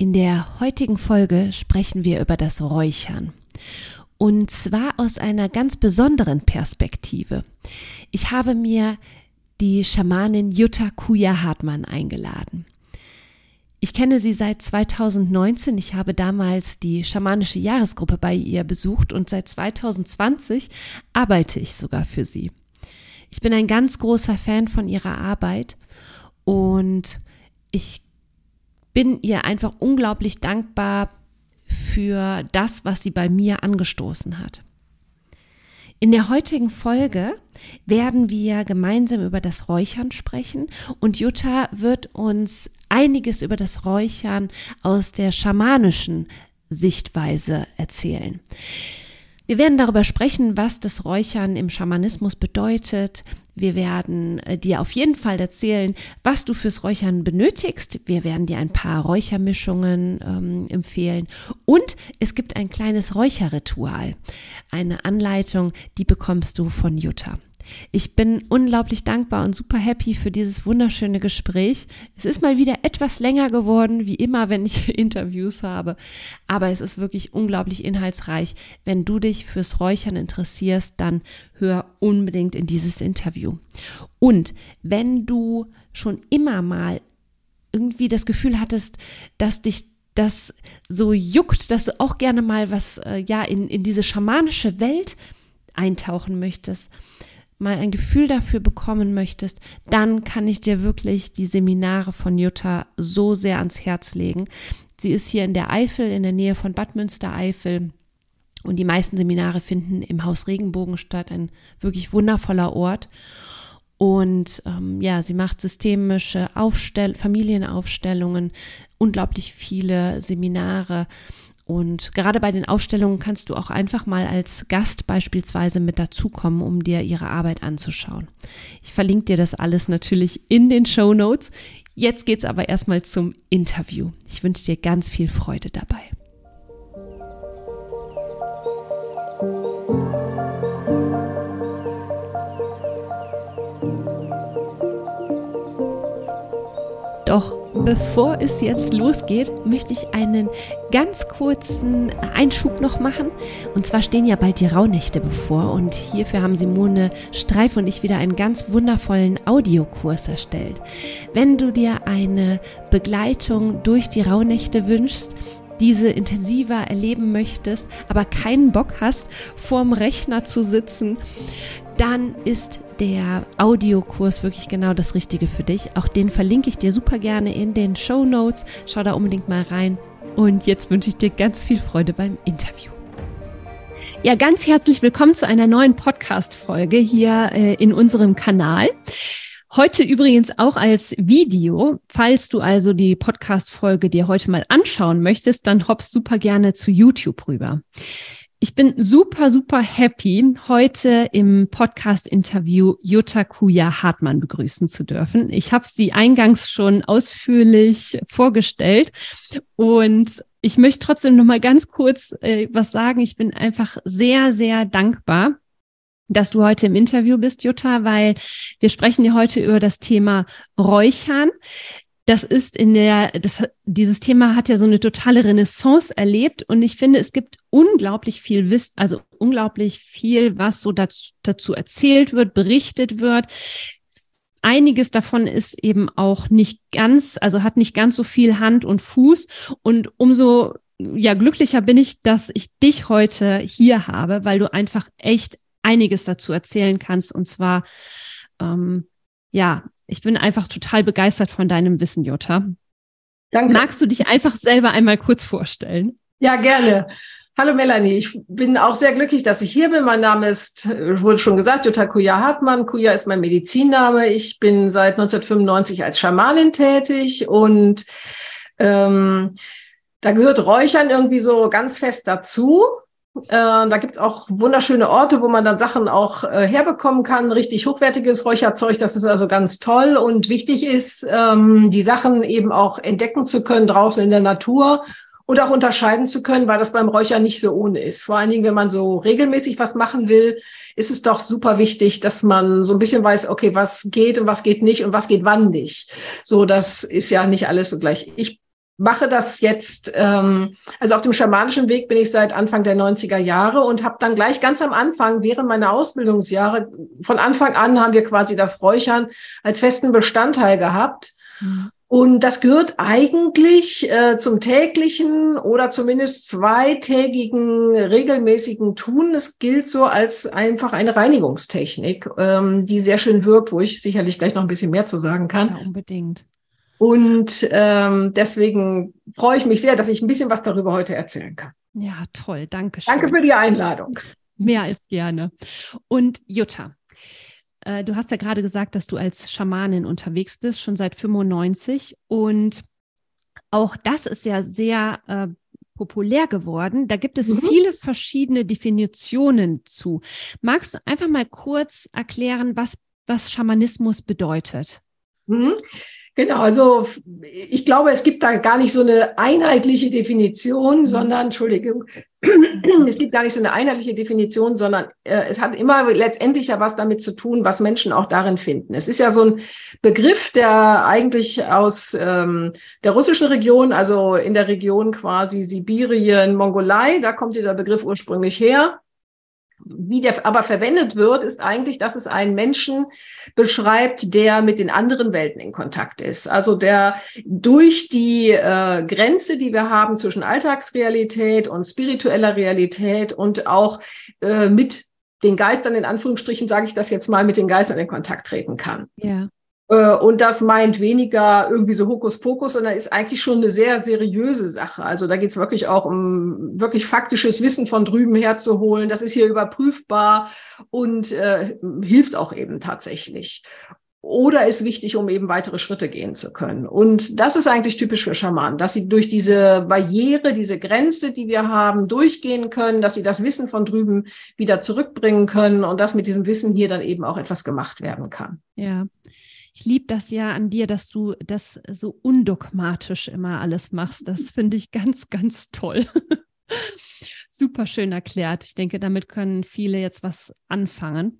In der heutigen Folge sprechen wir über das Räuchern. Und zwar aus einer ganz besonderen Perspektive. Ich habe mir die Schamanin Jutta Kuja Hartmann eingeladen. Ich kenne sie seit 2019. Ich habe damals die schamanische Jahresgruppe bei ihr besucht und seit 2020 arbeite ich sogar für sie. Ich bin ein ganz großer Fan von ihrer Arbeit und ich bin ihr einfach unglaublich dankbar für das, was sie bei mir angestoßen hat. In der heutigen Folge werden wir gemeinsam über das Räuchern sprechen und Jutta wird uns einiges über das Räuchern aus der schamanischen Sichtweise erzählen. Wir werden darüber sprechen, was das Räuchern im Schamanismus bedeutet. Wir werden äh, dir auf jeden Fall erzählen, was du fürs Räuchern benötigst. Wir werden dir ein paar Räuchermischungen ähm, empfehlen. Und es gibt ein kleines Räucherritual. Eine Anleitung, die bekommst du von Jutta. Ich bin unglaublich dankbar und super happy für dieses wunderschöne Gespräch. Es ist mal wieder etwas länger geworden, wie immer, wenn ich Interviews habe. Aber es ist wirklich unglaublich inhaltsreich. Wenn du dich fürs Räuchern interessierst, dann hör unbedingt in dieses Interview. Und wenn du schon immer mal irgendwie das Gefühl hattest, dass dich das so juckt, dass du auch gerne mal was, äh, ja, in, in diese schamanische Welt eintauchen möchtest, mal ein Gefühl dafür bekommen möchtest, dann kann ich dir wirklich die Seminare von Jutta so sehr ans Herz legen. Sie ist hier in der Eifel, in der Nähe von Bad Münstereifel. Und die meisten Seminare finden im Haus Regenbogen statt, ein wirklich wundervoller Ort. Und ähm, ja, sie macht systemische Aufstell Familienaufstellungen, unglaublich viele Seminare und gerade bei den Ausstellungen kannst du auch einfach mal als Gast beispielsweise mit dazukommen, um dir ihre Arbeit anzuschauen. Ich verlinke dir das alles natürlich in den Show Notes. Jetzt geht's aber erstmal zum Interview. Ich wünsche dir ganz viel Freude dabei. Doch bevor es jetzt losgeht, möchte ich einen ganz kurzen Einschub noch machen. Und zwar stehen ja bald die Rauhnächte bevor und hierfür haben Simone Streif und ich wieder einen ganz wundervollen Audiokurs erstellt. Wenn du dir eine Begleitung durch die Rauhnächte wünschst, diese intensiver erleben möchtest, aber keinen Bock hast, vorm Rechner zu sitzen, dann ist der Audiokurs wirklich genau das Richtige für dich. Auch den verlinke ich dir super gerne in den Show Notes. Schau da unbedingt mal rein. Und jetzt wünsche ich dir ganz viel Freude beim Interview. Ja, ganz herzlich willkommen zu einer neuen Podcast-Folge hier äh, in unserem Kanal. Heute übrigens auch als Video. Falls du also die Podcast-Folge dir heute mal anschauen möchtest, dann hoppst super gerne zu YouTube rüber. Ich bin super, super happy, heute im Podcast-Interview Jutta Kuja Hartmann begrüßen zu dürfen. Ich habe sie eingangs schon ausführlich vorgestellt und ich möchte trotzdem noch mal ganz kurz äh, was sagen. Ich bin einfach sehr, sehr dankbar, dass du heute im Interview bist, Jutta, weil wir sprechen ja heute über das Thema Räuchern. Das ist in der, das, dieses Thema hat ja so eine totale Renaissance erlebt und ich finde, es gibt unglaublich viel Wissen, also unglaublich viel, was so dazu, dazu erzählt wird, berichtet wird. Einiges davon ist eben auch nicht ganz, also hat nicht ganz so viel Hand und Fuß und umso ja, glücklicher bin ich, dass ich dich heute hier habe, weil du einfach echt einiges dazu erzählen kannst. Und zwar, ähm, ja, ich bin einfach total begeistert von deinem Wissen, Jutta. Danke. Magst du dich einfach selber einmal kurz vorstellen? Ja, gerne. Hallo Melanie, ich bin auch sehr glücklich, dass ich hier bin. Mein Name ist, wurde schon gesagt, Jutta Kuja Hartmann. Kuja ist mein Medizinname. Ich bin seit 1995 als Schamanin tätig und ähm, da gehört Räuchern irgendwie so ganz fest dazu. Äh, da gibt's auch wunderschöne Orte, wo man dann Sachen auch äh, herbekommen kann. Richtig hochwertiges Räucherzeug, das ist also ganz toll. Und wichtig ist, ähm, die Sachen eben auch entdecken zu können draußen in der Natur und auch unterscheiden zu können, weil das beim Räuchern nicht so ohne ist. Vor allen Dingen, wenn man so regelmäßig was machen will, ist es doch super wichtig, dass man so ein bisschen weiß, okay, was geht und was geht nicht und was geht wann nicht. So, das ist ja nicht alles so gleich. Ich mache das jetzt, ähm, also auf dem schamanischen Weg bin ich seit Anfang der 90er Jahre und habe dann gleich ganz am Anfang, während meiner Ausbildungsjahre, von Anfang an haben wir quasi das Räuchern als festen Bestandteil gehabt. Mhm. Und das gehört eigentlich äh, zum täglichen oder zumindest zweitägigen regelmäßigen Tun. Es gilt so als einfach eine Reinigungstechnik, ähm, die sehr schön wirkt, wo ich sicherlich gleich noch ein bisschen mehr zu sagen kann. Ja, unbedingt. Und ähm, deswegen freue ich mich sehr, dass ich ein bisschen was darüber heute erzählen kann. Ja, toll. Danke schön. Danke für die Einladung. Mehr als gerne. Und Jutta, äh, du hast ja gerade gesagt, dass du als Schamanin unterwegs bist, schon seit 95. Und auch das ist ja sehr äh, populär geworden. Da gibt es mhm. viele verschiedene Definitionen zu. Magst du einfach mal kurz erklären, was, was Schamanismus bedeutet? Mhm. Genau, also ich glaube, es gibt da gar nicht so eine einheitliche Definition, sondern, Entschuldigung, es gibt gar nicht so eine einheitliche Definition, sondern äh, es hat immer letztendlich ja was damit zu tun, was Menschen auch darin finden. Es ist ja so ein Begriff, der eigentlich aus ähm, der russischen Region, also in der Region quasi Sibirien, Mongolei, da kommt dieser Begriff ursprünglich her. Wie der aber verwendet wird, ist eigentlich, dass es einen Menschen beschreibt, der mit den anderen Welten in Kontakt ist. Also der durch die äh, Grenze, die wir haben zwischen Alltagsrealität und spiritueller Realität und auch äh, mit den Geistern, in Anführungsstrichen sage ich das jetzt mal, mit den Geistern in Kontakt treten kann. Ja. Äh, und das meint weniger irgendwie so Hokuspokus, sondern ist eigentlich schon eine sehr seriöse Sache. Also da geht es wirklich auch um wirklich faktisches Wissen von drüben herzuholen. Das ist hier überprüfbar und äh, hilft auch eben tatsächlich. Oder ist wichtig, um eben weitere Schritte gehen zu können. Und das ist eigentlich typisch für Schamanen, dass sie durch diese Barriere, diese Grenze, die wir haben, durchgehen können, dass sie das Wissen von drüben wieder zurückbringen können und dass mit diesem Wissen hier dann eben auch etwas gemacht werden kann. Ja ich liebe das ja an dir, dass du das so undogmatisch immer alles machst. Das finde ich ganz, ganz toll. Super schön erklärt. Ich denke, damit können viele jetzt was anfangen.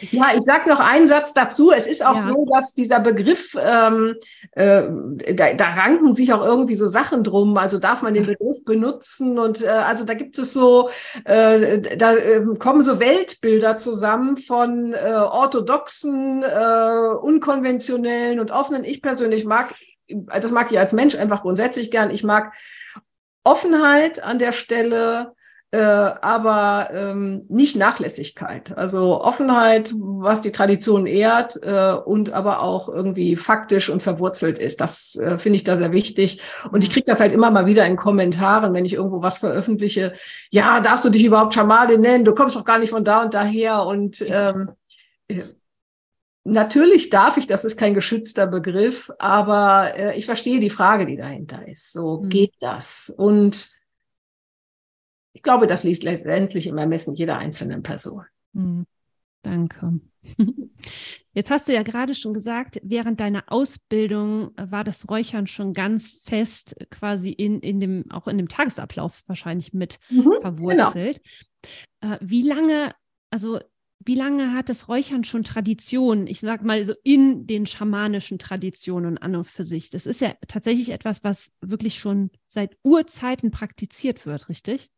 Ja, ich sage noch einen Satz dazu. Es ist auch ja. so, dass dieser Begriff, ähm, äh, da, da ranken sich auch irgendwie so Sachen drum. Also darf man den Begriff benutzen? Und äh, also da gibt es so, äh, da äh, kommen so Weltbilder zusammen von äh, orthodoxen, äh, unkonventionellen und offenen. Ich persönlich mag, das mag ich als Mensch einfach grundsätzlich gern. Ich mag Offenheit an der Stelle äh, aber ähm, nicht Nachlässigkeit. Also Offenheit, was die Tradition ehrt äh, und aber auch irgendwie faktisch und verwurzelt ist. Das äh, finde ich da sehr wichtig. Und ich kriege das halt immer mal wieder in Kommentaren, wenn ich irgendwo was veröffentliche. Ja, darfst du dich überhaupt Schamane nennen? Du kommst doch gar nicht von da und daher. Und ähm, äh, Natürlich darf ich, das ist kein geschützter Begriff, aber äh, ich verstehe die Frage, die dahinter ist. So mhm. geht das. Und ich glaube, das liegt letztendlich im Ermessen jeder einzelnen Person. Mhm. Danke. Jetzt hast du ja gerade schon gesagt, während deiner Ausbildung war das Räuchern schon ganz fest quasi in, in dem, auch in dem Tagesablauf wahrscheinlich mit mhm, genau. verwurzelt. Genau. wie lange, also wie lange hat das Räuchern schon Tradition? Ich sag mal so in den schamanischen Traditionen an und für sich. Das ist ja tatsächlich etwas, was wirklich schon seit Urzeiten praktiziert wird, richtig?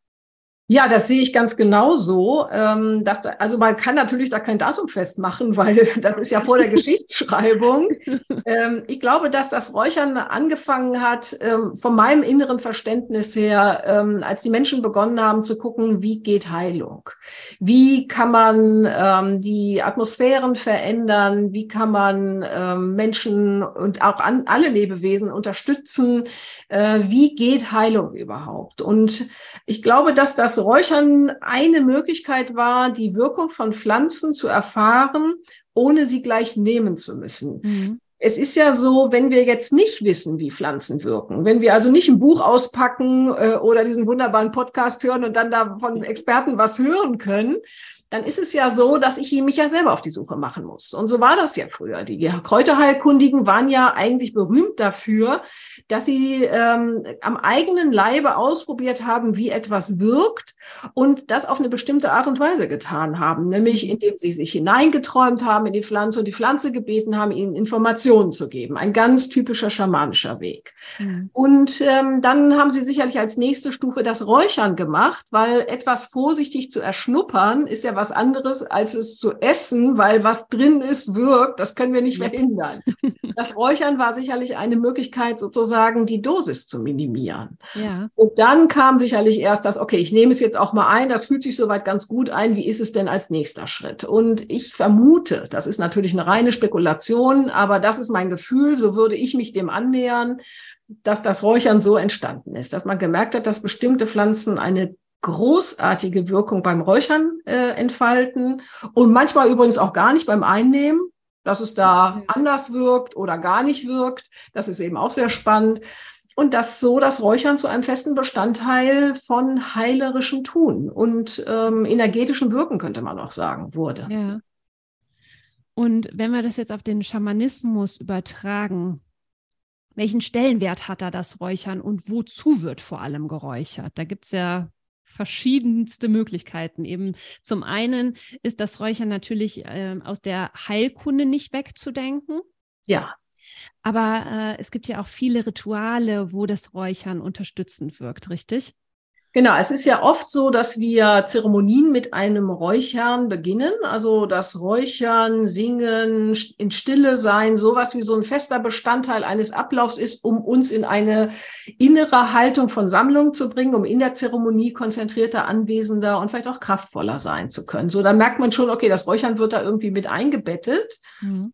Ja, das sehe ich ganz genauso. Ähm, dass da, also man kann natürlich da kein Datum festmachen, weil das ist ja vor der Geschichtsschreibung. Ähm, ich glaube, dass das Räuchern angefangen hat, ähm, von meinem inneren Verständnis her, ähm, als die Menschen begonnen haben zu gucken, wie geht Heilung? Wie kann man ähm, die Atmosphären verändern? Wie kann man ähm, Menschen und auch an, alle Lebewesen unterstützen? Äh, wie geht Heilung überhaupt? Und ich glaube, dass das Räuchern eine Möglichkeit war, die Wirkung von Pflanzen zu erfahren, ohne sie gleich nehmen zu müssen. Mhm. Es ist ja so, wenn wir jetzt nicht wissen, wie Pflanzen wirken, wenn wir also nicht ein Buch auspacken äh, oder diesen wunderbaren Podcast hören und dann da von Experten was hören können, dann ist es ja so, dass ich mich ja selber auf die Suche machen muss. Und so war das ja früher. Die Kräuterheilkundigen waren ja eigentlich berühmt dafür, dass sie ähm, am eigenen Leibe ausprobiert haben, wie etwas wirkt und das auf eine bestimmte Art und Weise getan haben, nämlich mhm. indem sie sich hineingeträumt haben in die Pflanze und die Pflanze gebeten haben, ihnen Informationen zu geben. Ein ganz typischer schamanischer Weg. Mhm. Und ähm, dann haben sie sicherlich als nächste Stufe das Räuchern gemacht, weil etwas vorsichtig zu erschnuppern ist ja was anderes, als es zu essen, weil was drin ist, wirkt. Das können wir nicht verhindern. Das Räuchern war sicherlich eine Möglichkeit, sozusagen die Dosis zu minimieren. Ja. Und dann kam sicherlich erst das, okay, ich nehme es jetzt auch mal ein, das fühlt sich soweit ganz gut ein. Wie ist es denn als nächster Schritt? Und ich vermute, das ist natürlich eine reine Spekulation, aber das ist mein Gefühl, so würde ich mich dem annähern, dass das Räuchern so entstanden ist, dass man gemerkt hat, dass bestimmte Pflanzen eine großartige Wirkung beim Räuchern äh, entfalten und manchmal übrigens auch gar nicht beim Einnehmen, dass es da anders wirkt oder gar nicht wirkt. Das ist eben auch sehr spannend. Und dass so das Räuchern zu einem festen Bestandteil von heilerischem Tun und ähm, energetischem Wirken, könnte man auch sagen, wurde. Ja. Und wenn wir das jetzt auf den Schamanismus übertragen, welchen Stellenwert hat da das Räuchern und wozu wird vor allem geräuchert? Da gibt es ja verschiedenste Möglichkeiten. Eben zum einen ist das Räuchern natürlich äh, aus der Heilkunde nicht wegzudenken. Ja. Aber äh, es gibt ja auch viele Rituale, wo das Räuchern unterstützend wirkt, richtig? Genau, es ist ja oft so, dass wir Zeremonien mit einem Räuchern beginnen. Also das Räuchern, Singen, in Stille sein, sowas wie so ein fester Bestandteil eines Ablaufs ist, um uns in eine innere Haltung von Sammlung zu bringen, um in der Zeremonie konzentrierter, anwesender und vielleicht auch kraftvoller sein zu können. So, da merkt man schon, okay, das Räuchern wird da irgendwie mit eingebettet. Mhm.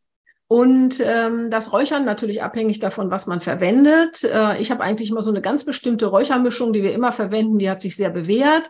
Und ähm, das Räuchern natürlich abhängig davon, was man verwendet. Äh, ich habe eigentlich immer so eine ganz bestimmte Räuchermischung, die wir immer verwenden, die hat sich sehr bewährt,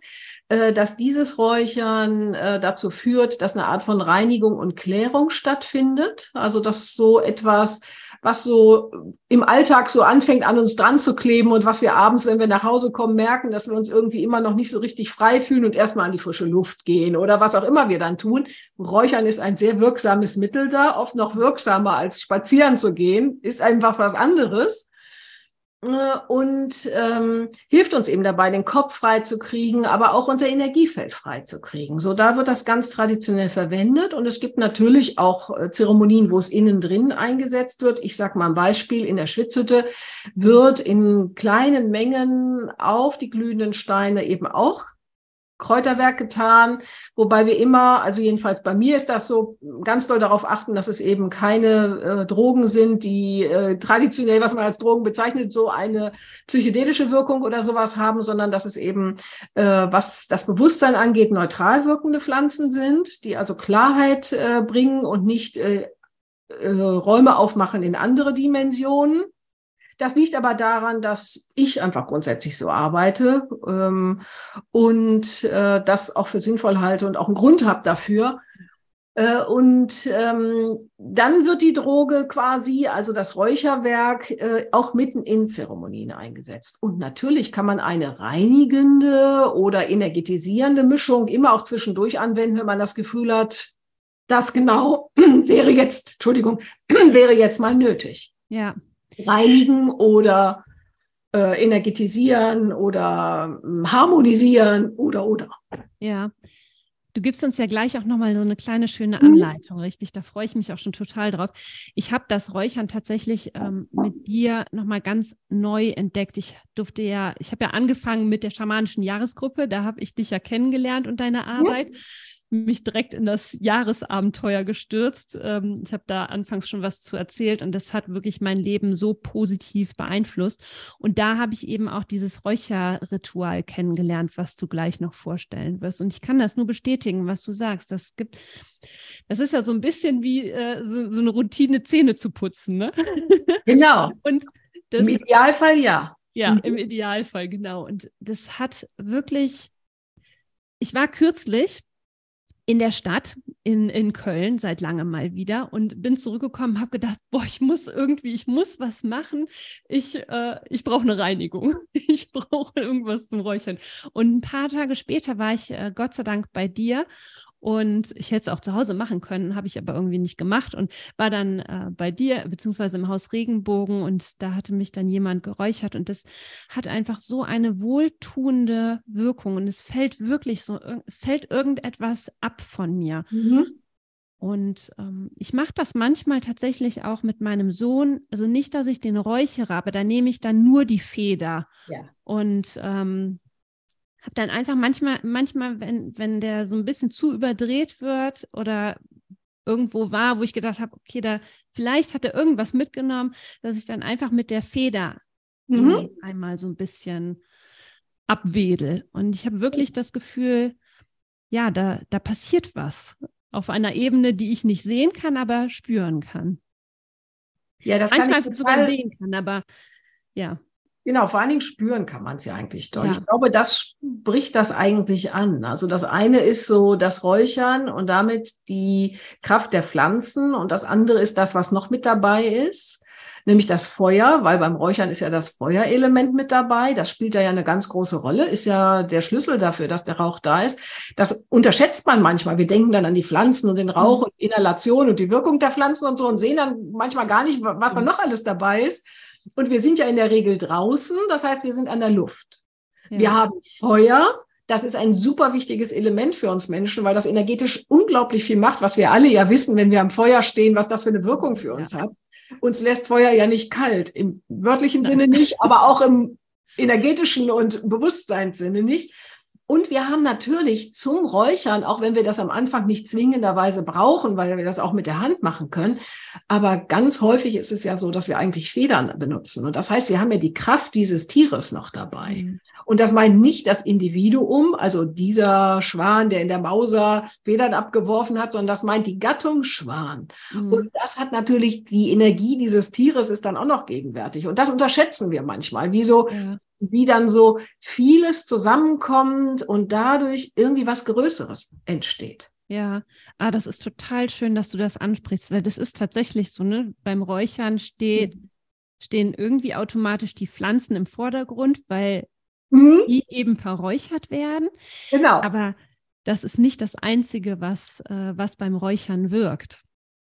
äh, dass dieses Räuchern äh, dazu führt, dass eine Art von Reinigung und Klärung stattfindet. Also dass so etwas was so im Alltag so anfängt, an uns dran zu kleben und was wir abends, wenn wir nach Hause kommen, merken, dass wir uns irgendwie immer noch nicht so richtig frei fühlen und erstmal an die frische Luft gehen oder was auch immer wir dann tun. Räuchern ist ein sehr wirksames Mittel da, oft noch wirksamer als spazieren zu gehen, ist einfach was anderes. Äh, und ähm, hilft uns eben dabei, den Kopf frei zu kriegen, aber auch unser Energiefeld frei zu kriegen. So, da wird das ganz traditionell verwendet und es gibt natürlich auch äh, Zeremonien, wo es innen drin eingesetzt wird. Ich sage mal ein Beispiel, in der Schwitzhütte wird in kleinen Mengen auf die glühenden Steine eben auch Kräuterwerk getan, wobei wir immer, also jedenfalls bei mir ist das so, ganz doll darauf achten, dass es eben keine äh, Drogen sind, die äh, traditionell, was man als Drogen bezeichnet, so eine psychedelische Wirkung oder sowas haben, sondern dass es eben, äh, was das Bewusstsein angeht, neutral wirkende Pflanzen sind, die also Klarheit äh, bringen und nicht äh, äh, Räume aufmachen in andere Dimensionen. Das liegt aber daran, dass ich einfach grundsätzlich so arbeite ähm, und äh, das auch für sinnvoll halte und auch einen Grund habe dafür. Äh, und ähm, dann wird die Droge quasi, also das Räucherwerk, äh, auch mitten in Zeremonien eingesetzt. Und natürlich kann man eine reinigende oder energetisierende Mischung immer auch zwischendurch anwenden, wenn man das Gefühl hat, das genau wäre jetzt, Entschuldigung, wäre jetzt mal nötig. Ja, reinigen oder äh, energetisieren oder äh, harmonisieren oder oder. Ja. Du gibst uns ja gleich auch nochmal so eine kleine schöne mhm. Anleitung, mhm. richtig? Da freue ich mich auch schon total drauf. Ich habe das Räuchern tatsächlich ähm, mit dir nochmal ganz neu entdeckt. Ich durfte ja, ich habe ja angefangen mit der schamanischen Jahresgruppe, da habe ich dich ja kennengelernt und deine Arbeit. Ja mich direkt in das Jahresabenteuer gestürzt. Ähm, ich habe da anfangs schon was zu erzählt und das hat wirklich mein Leben so positiv beeinflusst. Und da habe ich eben auch dieses Räucherritual kennengelernt, was du gleich noch vorstellen wirst. Und ich kann das nur bestätigen, was du sagst. Das gibt, das ist ja so ein bisschen wie äh, so, so, eine Routine, Zähne zu putzen. Ne? Genau. und Im Idealfall ja. Ja, im Idealfall, genau. Und das hat wirklich, ich war kürzlich in der Stadt in, in Köln seit langem mal wieder und bin zurückgekommen, habe gedacht, boah, ich muss irgendwie, ich muss was machen. Ich, äh, ich brauche eine Reinigung. Ich brauche irgendwas zum Räuchern. Und ein paar Tage später war ich äh, Gott sei Dank bei dir Und ich hätte es auch zu Hause machen können, habe ich aber irgendwie nicht gemacht und war dann äh, bei dir, beziehungsweise im Haus Regenbogen und da hatte mich dann jemand geräuchert und das hat einfach so eine wohltuende Wirkung und es fällt wirklich so, es fällt irgendetwas ab von mir. Mhm. Und ähm, ich mache das manchmal tatsächlich auch mit meinem Sohn. Also nicht, dass ich den räuchere, aber da nehme ich dann nur die Feder. Ja. Und ähm, habe dann einfach manchmal, manchmal, wenn, wenn der so ein bisschen zu überdreht wird oder irgendwo war, wo ich gedacht habe, okay, da vielleicht hat er irgendwas mitgenommen, dass ich dann einfach mit der Feder mhm. einmal so ein bisschen abwedel. Und ich habe wirklich das Gefühl, ja, da, da passiert was auf einer Ebene, die ich nicht sehen kann, aber spüren kann. Ja, das Manchmal kann ich sogar sehen kann, aber ja. Genau, vor allen Dingen spüren kann man es ja eigentlich doch. Ja. Ich glaube, das spricht das eigentlich an. Also das eine ist so das Räuchern und damit die Kraft der Pflanzen und das andere ist das, was noch mit dabei ist, nämlich das Feuer, weil beim Räuchern ist ja das Feuerelement mit dabei. Das spielt da ja eine ganz große Rolle, ist ja der Schlüssel dafür, dass der Rauch da ist. Das unterschätzt man manchmal. Wir denken dann an die Pflanzen und den Rauch mhm. und Inhalation und die Wirkung der Pflanzen und so und sehen dann manchmal gar nicht, was da noch alles dabei ist. Und wir sind ja in der Regel draußen, das heißt, wir sind an der Luft. Ja. Wir haben Feuer, das ist ein super wichtiges Element für uns Menschen, weil das energetisch unglaublich viel macht, was wir alle ja wissen, wenn wir am Feuer stehen, was das für eine Wirkung für uns ja. hat. Uns lässt Feuer ja nicht kalt, im wörtlichen Sinne nicht, aber auch im energetischen und Bewusstseinssinne nicht. Und wir haben natürlich zum Räuchern, auch wenn wir das am Anfang nicht zwingenderweise brauchen, weil wir das auch mit der Hand machen können, aber ganz häufig ist es ja so, dass wir eigentlich Federn benutzen. Und das heißt, wir haben ja die Kraft dieses Tieres noch dabei. Mhm. Und das meint nicht das Individuum, also dieser Schwan, der in der Mauser Federn abgeworfen hat, sondern das meint die Gattung Schwan. Mhm. Und das hat natürlich die Energie dieses Tieres ist dann auch noch gegenwärtig. Und das unterschätzen wir manchmal. Wie so, ja wie dann so vieles zusammenkommt und dadurch irgendwie was Größeres entsteht. Ja, ah, das ist total schön, dass du das ansprichst, weil das ist tatsächlich so, ne? Beim Räuchern steht, mhm. stehen irgendwie automatisch die Pflanzen im Vordergrund, weil mhm. die eben verräuchert werden. Genau. Aber das ist nicht das Einzige, was, äh, was beim Räuchern wirkt.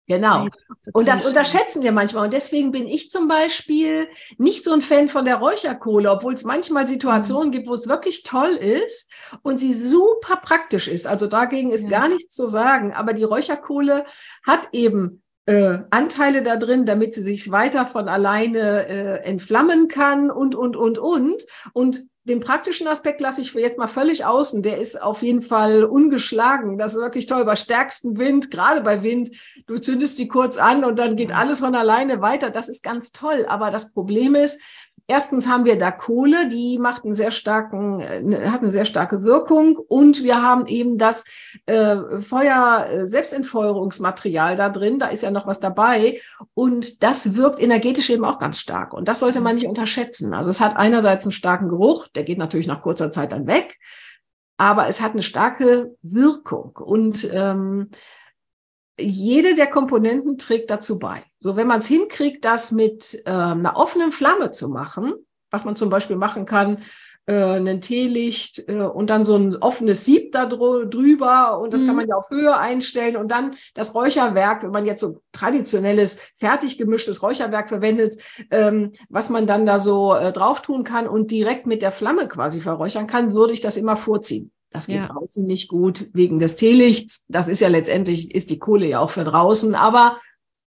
Genau. Und das unterschätzen wir manchmal. Und deswegen bin ich zum Beispiel nicht so ein Fan von der Räucherkohle, obwohl es manchmal Situationen gibt, wo es wirklich toll ist und sie super praktisch ist. Also dagegen ist ja. gar nichts zu sagen. Aber die Räucherkohle hat eben äh, Anteile da drin, damit sie sich weiter von alleine äh, entflammen kann und, und, und, und. Und den praktischen Aspekt lasse ich jetzt mal völlig außen. Der ist auf jeden Fall ungeschlagen. Das ist wirklich toll. Bei stärkstem Wind, gerade bei Wind, du zündest die kurz an und dann geht alles von alleine weiter. Das ist ganz toll. Aber das Problem ist, Erstens haben wir da Kohle, die macht einen sehr starken, äh, hat eine sehr starke Wirkung. Und wir haben eben das äh, Feuer äh, Selbstentfeuerungsmaterial da drin, da ist ja noch was dabei. Und das wirkt energetisch eben auch ganz stark. Und das sollte man nicht unterschätzen. Also es hat einerseits einen starken Geruch, der geht natürlich nach kurzer Zeit dann weg, aber es hat eine starke Wirkung. Und ähm, jede der Komponenten trägt dazu bei. So, wenn man es hinkriegt, das mit äh, einer offenen Flamme zu machen, was man zum Beispiel machen kann, äh, ein Teelicht äh, und dann so ein offenes Sieb da drüber und das mhm. kann man ja auf Höhe einstellen und dann das Räucherwerk, wenn man jetzt so traditionelles, fertig gemischtes Räucherwerk verwendet, ähm, was man dann da so äh, drauf tun kann und direkt mit der Flamme quasi verräuchern kann, würde ich das immer vorziehen. Das geht ja. draußen nicht gut wegen des Teelichts. Das ist ja letztendlich, ist die Kohle ja auch für draußen. Aber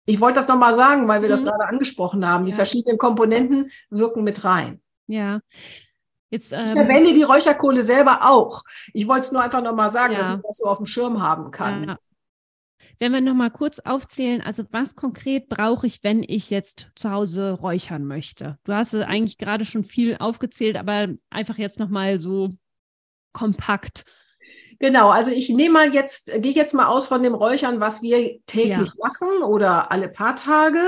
ich wollte das nochmal sagen, weil wir mhm. das gerade angesprochen haben. Die ja. verschiedenen Komponenten wirken mit rein. Ja. Jetzt, ähm, ich verwende die Räucherkohle selber auch. Ich wollte es nur einfach nochmal sagen, ja. dass man das so auf dem Schirm haben kann. Ja. Wenn wir nochmal kurz aufzählen, also was konkret brauche ich, wenn ich jetzt zu Hause räuchern möchte? Du hast eigentlich gerade schon viel aufgezählt, aber einfach jetzt nochmal so kompakt. Genau, also ich nehme mal jetzt, gehe jetzt mal aus von dem Räuchern, was wir täglich ja. machen oder alle paar Tage.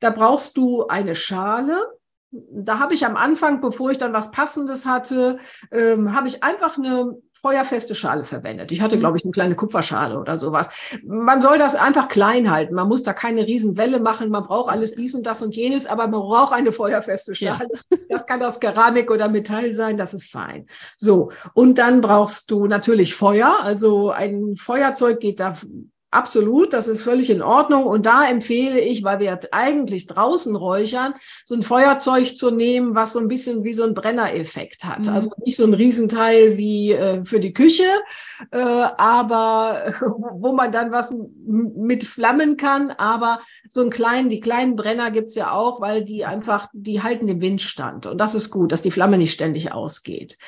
Da brauchst du eine Schale, da habe ich am Anfang, bevor ich dann was Passendes hatte, ähm, habe ich einfach eine feuerfeste Schale verwendet. Ich hatte, mhm. glaube ich, eine kleine Kupferschale oder sowas. Man soll das einfach klein halten. Man muss da keine Riesenwelle machen. Man braucht alles dies und das und jenes, aber man braucht eine feuerfeste Schale. Ja. Das kann aus Keramik oder Metall sein. Das ist fein. So. Und dann brauchst du natürlich Feuer. Also ein Feuerzeug geht da Absolut, das ist völlig in Ordnung. Und da empfehle ich, weil wir eigentlich draußen räuchern, so ein Feuerzeug zu nehmen, was so ein bisschen wie so ein Brennereffekt hat. Mhm. Also nicht so ein Riesenteil wie äh, für die Küche, äh, aber wo man dann was mit flammen kann. Aber so einen kleinen, die kleinen Brenner gibt's ja auch, weil die einfach, die halten den Windstand. Und das ist gut, dass die Flamme nicht ständig ausgeht.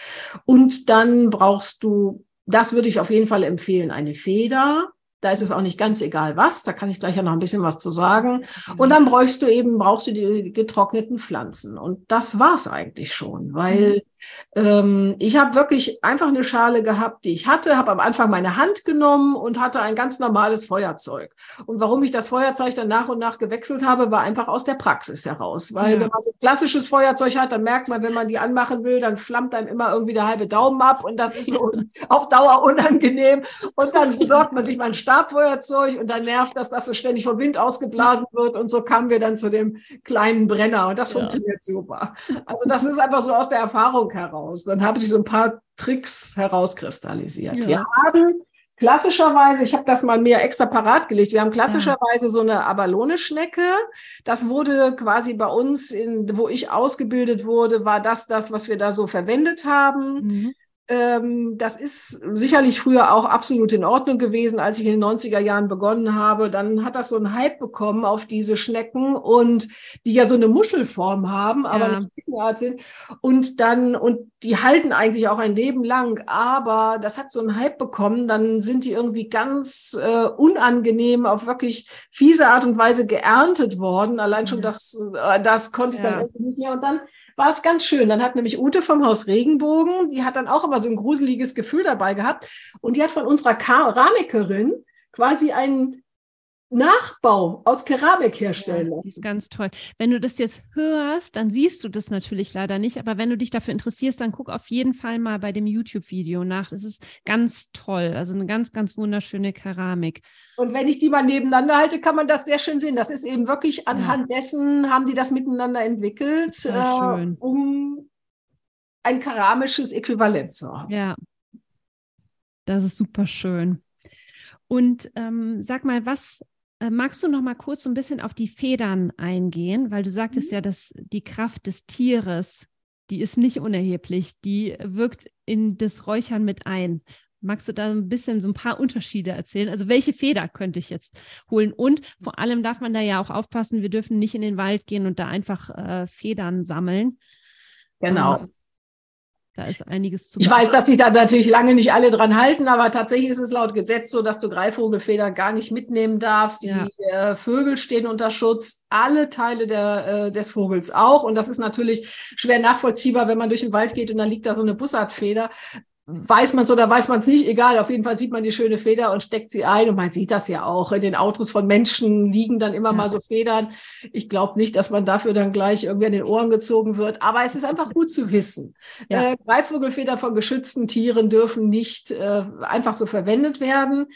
Und dann brauchst du, das würde ich auf jeden Fall empfehlen, eine Feder da ist es auch nicht ganz egal was. Da kann ich gleich ja noch ein bisschen was zu sagen. Und mhm. dann brauchst du eben, brauchst du die getrockneten Pflanzen. Und das war's eigentlich schon, weil mhm. Ähm, ich habe wirklich einfach eine Schale gehabt, die ich hatte, habe am Anfang meine Hand genommen und hatte ein ganz normales Feuerzeug. Und warum ich das Feuerzeug dann nach und nach gewechselt habe, war einfach aus der Praxis heraus. Weil ja. wenn man so ein klassisches Feuerzeug hat, dann merkt man, wenn man die anmachen will, dann flammt einem immer irgendwie der halbe Daumen ab und das ist so auf Dauer unangenehm. Und dann besorgt man sich mal ein Stabfeuerzeug und dann nervt das, dass es ständig vom Wind ausgeblasen wird. Und so kamen wir dann zu dem kleinen Brenner und das ja. funktioniert super. Also das ist einfach so aus der Erfahrung Erfahrung heraus. Dann haben sich so ein paar Tricks herauskristallisiert. Ja. Wir haben klassischerweise, ich habe das mal mehr extra parat gelegt, wir haben klassischerweise ja. so eine Abalone-Schnecke. Das wurde quasi bei uns, in, wo ich ausgebildet wurde, war das das, was wir da so verwendet haben. Mhm. Ähm, das ist sicherlich früher auch absolut in Ordnung gewesen, als ich in den 90er Jahren begonnen habe. Dann hat das so einen Hype bekommen auf diese Schnecken und die ja so eine Muschelform haben, aber ja. eine Art sind. Und dann, und die halten eigentlich auch ein Leben lang, aber das hat so einen Hype bekommen. Dann sind die irgendwie ganz äh, unangenehm auf wirklich fiese Art und Weise geerntet worden. Allein schon das, äh, das konnte ich ja. dann nicht mehr. Und dann war es ganz schön. Dann hat nämlich Ute vom Haus Regenbogen, die hat dann auch immer so ein gruseliges Gefühl dabei gehabt. Und die hat von unserer Keramikerin quasi einen Nachbau aus Keramik herstellen lassen. das ist ganz toll. Wenn du das jetzt hörst, dann siehst du das natürlich leider nicht, aber wenn du dich dafür interessierst, dann guck auf jeden Fall mal bei dem YouTube-Video nach. Das ist ganz toll. Also eine ganz, ganz wunderschöne Keramik. Und wenn ich die mal nebeneinander halte, kann man das sehr schön sehen. Das ist eben wirklich anhand ja. dessen, haben die das miteinander entwickelt, äh, um ein keramisches Äquivalent zu haben. Ja, das ist super schön. Und ähm, sag mal, was magst du noch mal kurz so ein bisschen auf die Federn eingehen, weil du sagtest mhm. ja, dass die Kraft des Tieres, die ist nicht unerheblich, die wirkt in das Räuchern mit ein. Magst du da ein bisschen so ein paar Unterschiede erzählen? Also welche Feder könnte ich jetzt holen? Und vor allem darf man da ja auch aufpassen, wir dürfen nicht in den Wald gehen und da einfach äh, Federn sammeln. Genau. Ähm, da ist einiges zu. Ich weiß, dass sich da natürlich lange nicht alle dran halten, aber tatsächlich ist es laut Gesetz so, dass du Greifvogelfedern gar nicht mitnehmen darfst. Die, ja. äh, Vögel stehen unter Schutz, alle Teile der, äh, des Vogels auch. Und das ist natürlich schwer nachvollziehbar, wenn man durch den Wald geht und dann liegt da so eine Bussardfeder weiß man es oder weiß man es nicht, egal, auf jeden Fall sieht man die schöne Feder und steckt sie ein und man sieht das ja auch. In den Autos von Menschen liegen dann immer ja. mal so Federn. Ich glaube nicht, dass man dafür dann gleich irgendwie an den Ohren gezogen wird, aber es ist einfach gut zu wissen. Ja. Äh, Greifvogelfedern von geschützten Tieren dürfen nicht äh, einfach so verwendet werden.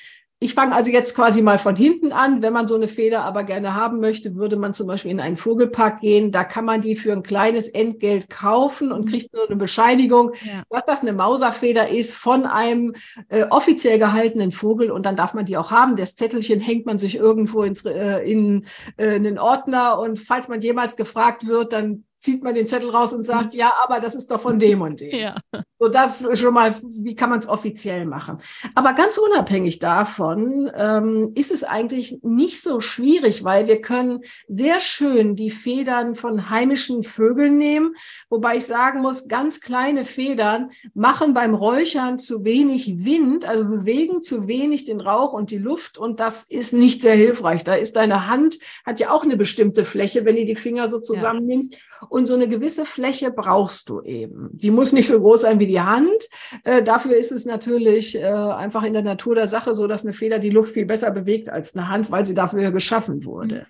Ich fange also jetzt quasi mal von hinten an. Wenn man so eine Feder aber gerne haben möchte, würde man zum Beispiel in einen Vogelpark gehen. Da kann man die für ein kleines Entgelt kaufen und mhm. kriegt nur eine Bescheinigung, ja. dass das eine Mauserfeder ist von einem äh, offiziell gehaltenen Vogel und dann darf man die auch haben. Das Zettelchen hängt man sich irgendwo ins, äh, in, äh, in den Ordner und falls man jemals gefragt wird, dann zieht man den Zettel raus und sagt, mhm. ja, aber das ist doch von dem und dem. Ja. So, das ist schon mal, wie kann man es offiziell machen? Aber ganz unabhängig davon ähm, ist es eigentlich nicht so schwierig, weil wir können sehr schön die Federn von heimischen Vögeln nehmen, wobei ich sagen muss, ganz kleine Federn machen beim Räuchern zu wenig Wind, also bewegen zu wenig den Rauch und die Luft und das ist nicht sehr hilfreich. Da ist deine Hand, hat ja auch eine bestimmte Fläche, wenn du die Finger so zusammennimmst. Ja. Und so eine gewisse Fläche brauchst du eben. Die muss nicht so groß sein wie die Hand. Äh, dafür ist es natürlich äh, einfach in der Natur der Sache so, dass eine Feder die Luft viel besser bewegt als eine Hand, weil sie dafür geschaffen wurde.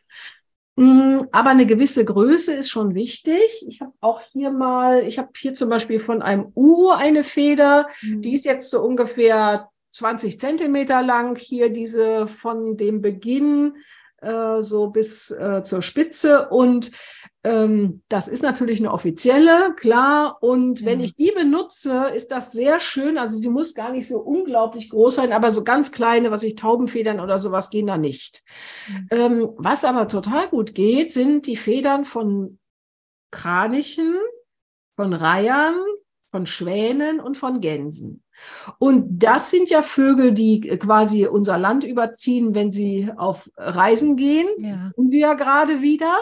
Mhm. Mm, aber eine gewisse Größe ist schon wichtig. Ich habe auch hier mal, ich habe hier zum Beispiel von einem Uhu eine Feder, mhm. die ist jetzt so ungefähr 20 Zentimeter lang. Hier diese von dem Beginn äh, so bis äh, zur Spitze und ähm, das ist natürlich eine offizielle, klar. Und wenn ich die benutze, ist das sehr schön. Also sie muss gar nicht so unglaublich groß sein, aber so ganz kleine, was ich Taubenfedern oder sowas gehen da nicht. Mhm. Ähm, was aber total gut geht, sind die Federn von Kranichen, von Reihern, von Schwänen und von Gänsen. Und das sind ja Vögel, die quasi unser Land überziehen, wenn sie auf Reisen gehen. Ja. Und sie ja gerade wieder.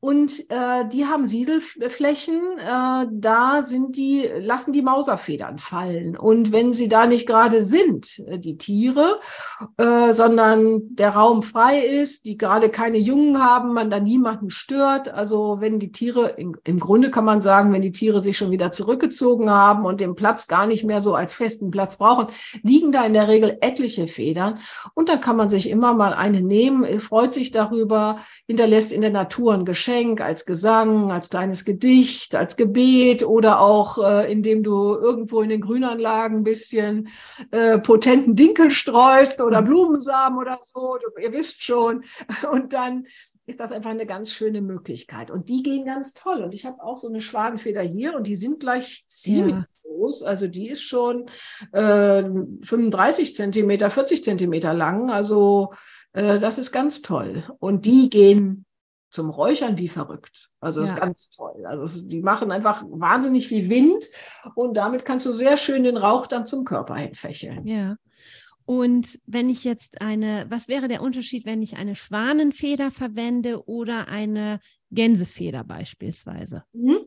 Und äh, die haben Siedelflächen, äh, da sind die, lassen die Mauserfedern fallen. Und wenn sie da nicht gerade sind, äh, die Tiere, äh, sondern der Raum frei ist, die gerade keine Jungen haben, man da niemanden stört. Also wenn die Tiere, in, im Grunde kann man sagen, wenn die Tiere sich schon wieder zurückgezogen haben und den Platz gar nicht mehr so als festen Platz brauchen, liegen da in der Regel etliche Federn. Und dann kann man sich immer mal eine nehmen, freut sich darüber, hinterlässt in der Natur ein Geschenk, als Gesang, als kleines Gedicht, als Gebet oder auch äh, indem du irgendwo in den Grünanlagen ein bisschen äh, potenten Dinkel streust oder mhm. Blumensamen oder so. Du, ihr wisst schon. Und dann ist das einfach eine ganz schöne Möglichkeit. Und die gehen ganz toll. Und ich habe auch so eine Schwadenfeder hier und die sind gleich ziemlich ja. groß. Also die ist schon äh, 35 Zentimeter, 40 Zentimeter lang. Also äh, das ist ganz toll. Und die gehen zum Räuchern wie verrückt. Also das ja. ist ganz toll. Also es, die machen einfach wahnsinnig viel Wind und damit kannst du sehr schön den Rauch dann zum Körper hinfächeln. Ja. Und wenn ich jetzt eine, was wäre der Unterschied, wenn ich eine Schwanenfeder verwende oder eine Gänsefeder beispielsweise? Mhm.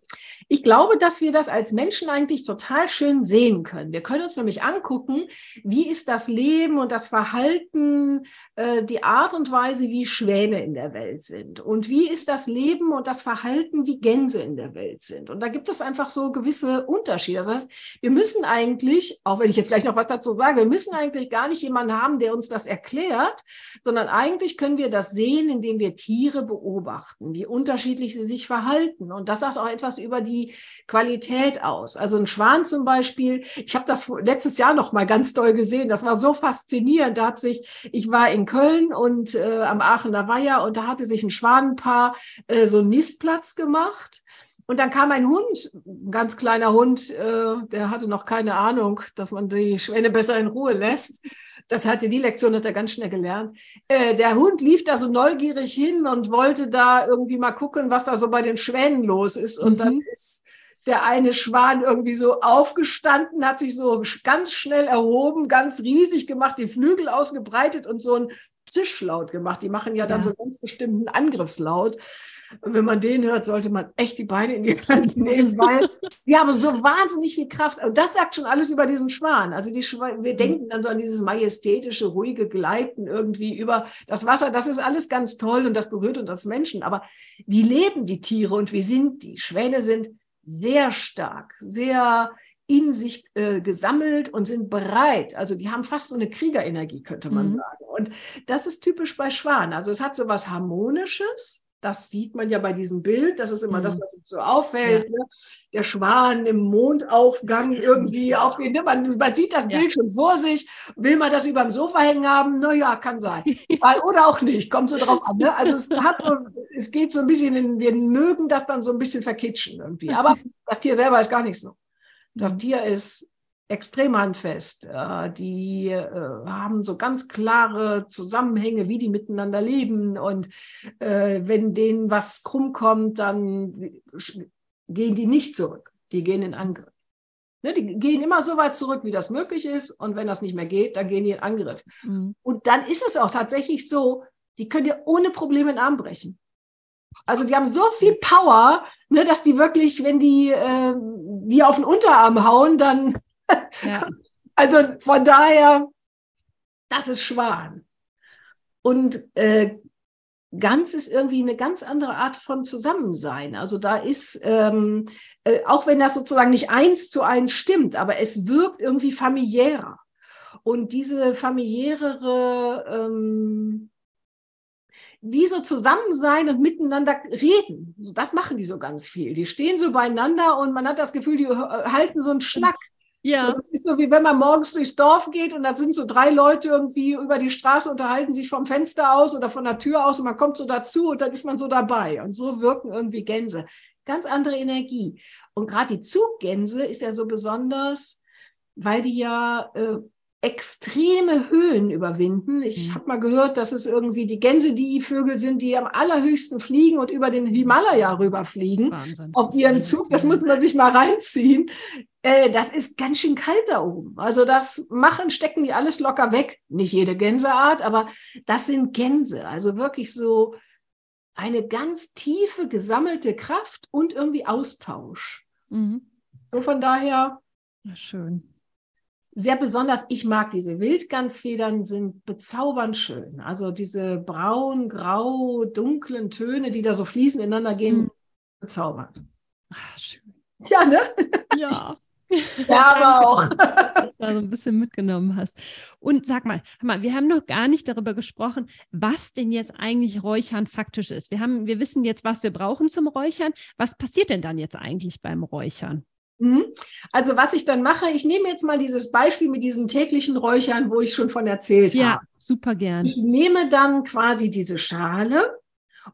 Ich glaube, dass wir das als Menschen eigentlich total schön sehen können. Wir können uns nämlich angucken, wie ist das Leben und das Verhalten, äh, die Art und Weise, wie Schwäne in der Welt sind. Und wie ist das Leben und das Verhalten, wie Gänse in der Welt sind. Und da gibt es einfach so gewisse Unterschiede. Das heißt, wir müssen eigentlich, auch wenn ich jetzt gleich noch was dazu sage, wir müssen eigentlich gar nicht jemanden haben, der uns das erklärt, sondern eigentlich können wir das sehen, indem wir Tiere beobachten, wie unterschiedlich sie sich verhalten. Und das sagt auch etwas über die Qualität aus. Also ein Schwan zum Beispiel, ich habe das letztes Jahr noch mal ganz doll gesehen. Das war so faszinierend. Da hat sich, ich war in Köln und äh, am Aachener Weiher und da hatte sich ein Schwanenpaar äh, so einen Nistplatz gemacht. Und dann kam ein Hund, ein ganz kleiner Hund, äh, der hatte noch keine Ahnung, dass man die Schwäne besser in Ruhe lässt. Das hatte die Lektion, hat er ganz schnell gelernt. Äh, der Hund lief da so neugierig hin und wollte da irgendwie mal gucken, was da so bei den Schwänen los ist. Und mhm. dann ist der eine Schwan irgendwie so aufgestanden, hat sich so ganz schnell erhoben, ganz riesig gemacht, die Flügel ausgebreitet und so ein Zischlaut gemacht. Die machen ja dann ja. so ganz bestimmten Angriffslaut. Und wenn man den hört, sollte man echt die Beine in die Hand nehmen, weil die haben so wahnsinnig viel Kraft. Und das sagt schon alles über diesen Schwan. Also die Schwan, wir mhm. denken dann so an dieses majestätische, ruhige Gleiten irgendwie über das Wasser. Das ist alles ganz toll und das berührt uns als Menschen. Aber wie leben die Tiere und wie sind die? Schwäne sind sehr stark, sehr in sich äh, gesammelt und sind bereit. Also die haben fast so eine Kriegerenergie, könnte man mhm. sagen. Und das ist typisch bei Schwan. Also es hat so was Harmonisches das sieht man ja bei diesem Bild. Das ist immer mhm. das, was uns so auffällt. Ja. Ne? Der Schwan im Mondaufgang irgendwie auf den. Ne? Man, man, sieht das ja. Bild schon vor sich. Will man das über dem Sofa hängen haben? Naja, kann sein. Oder auch nicht. Kommt so drauf an. Ne? Also es, hat so, es geht so ein bisschen in, wir mögen das dann so ein bisschen verkitschen irgendwie. Aber das Tier selber ist gar nicht so. Das mhm. Tier ist extrem handfest. Äh, die äh, haben so ganz klare Zusammenhänge, wie die miteinander leben. Und äh, wenn denen was krumm kommt, dann gehen die nicht zurück. Die gehen in Angriff. Ne, die gehen immer so weit zurück, wie das möglich ist. Und wenn das nicht mehr geht, dann gehen die in Angriff. Mhm. Und dann ist es auch tatsächlich so, die können dir ohne Probleme den Arm brechen. Also die haben so viel Power, ne, dass die wirklich, wenn die äh, die auf den Unterarm hauen, dann Also von daher, das ist Schwan. Und äh, ganz ist irgendwie eine ganz andere Art von Zusammensein. Also da ist, ähm, äh, auch wenn das sozusagen nicht eins zu eins stimmt, aber es wirkt irgendwie familiärer. Und diese familiärere, ähm, wie so zusammen sein und miteinander reden. Das machen die so ganz viel. Die stehen so beieinander und man hat das Gefühl, die halten so einen Schnack. Ja. So, das ist so wie wenn man morgens durchs Dorf geht und da sind so drei Leute irgendwie über die Straße, unterhalten sich vom Fenster aus oder von der Tür aus und man kommt so dazu und dann ist man so dabei. Und so wirken irgendwie Gänse. Ganz andere Energie. Und gerade die Zuggänse ist ja so besonders, weil die ja äh, extreme Höhen überwinden. Ich mhm. habe mal gehört, dass es irgendwie die Gänse die Vögel sind, die am allerhöchsten fliegen und über den Himalaya rüberfliegen. Wahnsinn, auf ihren Zug, das muss man sich mal reinziehen. Äh, das ist ganz schön kalt da oben. Also das machen, stecken die alles locker weg. Nicht jede Gänseart, aber das sind Gänse. Also wirklich so eine ganz tiefe gesammelte Kraft und irgendwie Austausch. Mhm. So von daher. Ja, schön sehr besonders, ich mag diese Wildgansfedern, sind bezaubernd schön. Also diese braun, grau, dunklen Töne, die da so fließen ineinander gehen, mhm. bezaubernd. Ach, schön. Ja, ne? Ja. ja, aber auch. Dass du das da so ein bisschen mitgenommen hast. Und sag mal, mal, wir haben noch gar nicht darüber gesprochen, was denn jetzt eigentlich Räuchern faktisch ist. Wir, haben, wir wissen jetzt, was wir brauchen zum Räuchern. Was passiert denn dann jetzt eigentlich beim Räuchern? Mhm. Also was ich dann mache, ich nehme jetzt mal dieses Beispiel mit diesen täglichen Räuchern, wo ich schon von erzählt ja, habe. Ja, super gern. Ich nehme dann quasi diese Schale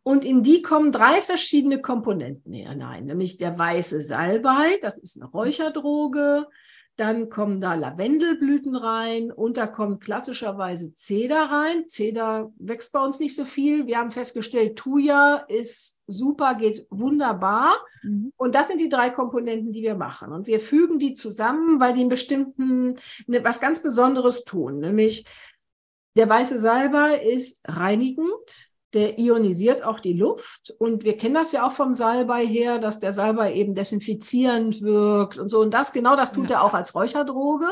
und in die kommen drei verschiedene Komponenten hinein, nämlich der weiße Salbei, das ist eine Räucherdroge, dann kommen da Lavendelblüten rein und da kommt klassischerweise Zeder rein. Zeder wächst bei uns nicht so viel. Wir haben festgestellt, Thuja ist super, geht wunderbar. Mhm. Und das sind die drei Komponenten, die wir machen. Und wir fügen die zusammen, weil die einen bestimmten, ne, was ganz Besonderes tun. Nämlich der weiße Salbei ist reinigend, der ionisiert auch die Luft. Und wir kennen das ja auch vom Salbei her, dass der Salbei eben desinfizierend wirkt und so. Und das, genau das tut ja. er auch als Räucherdroge.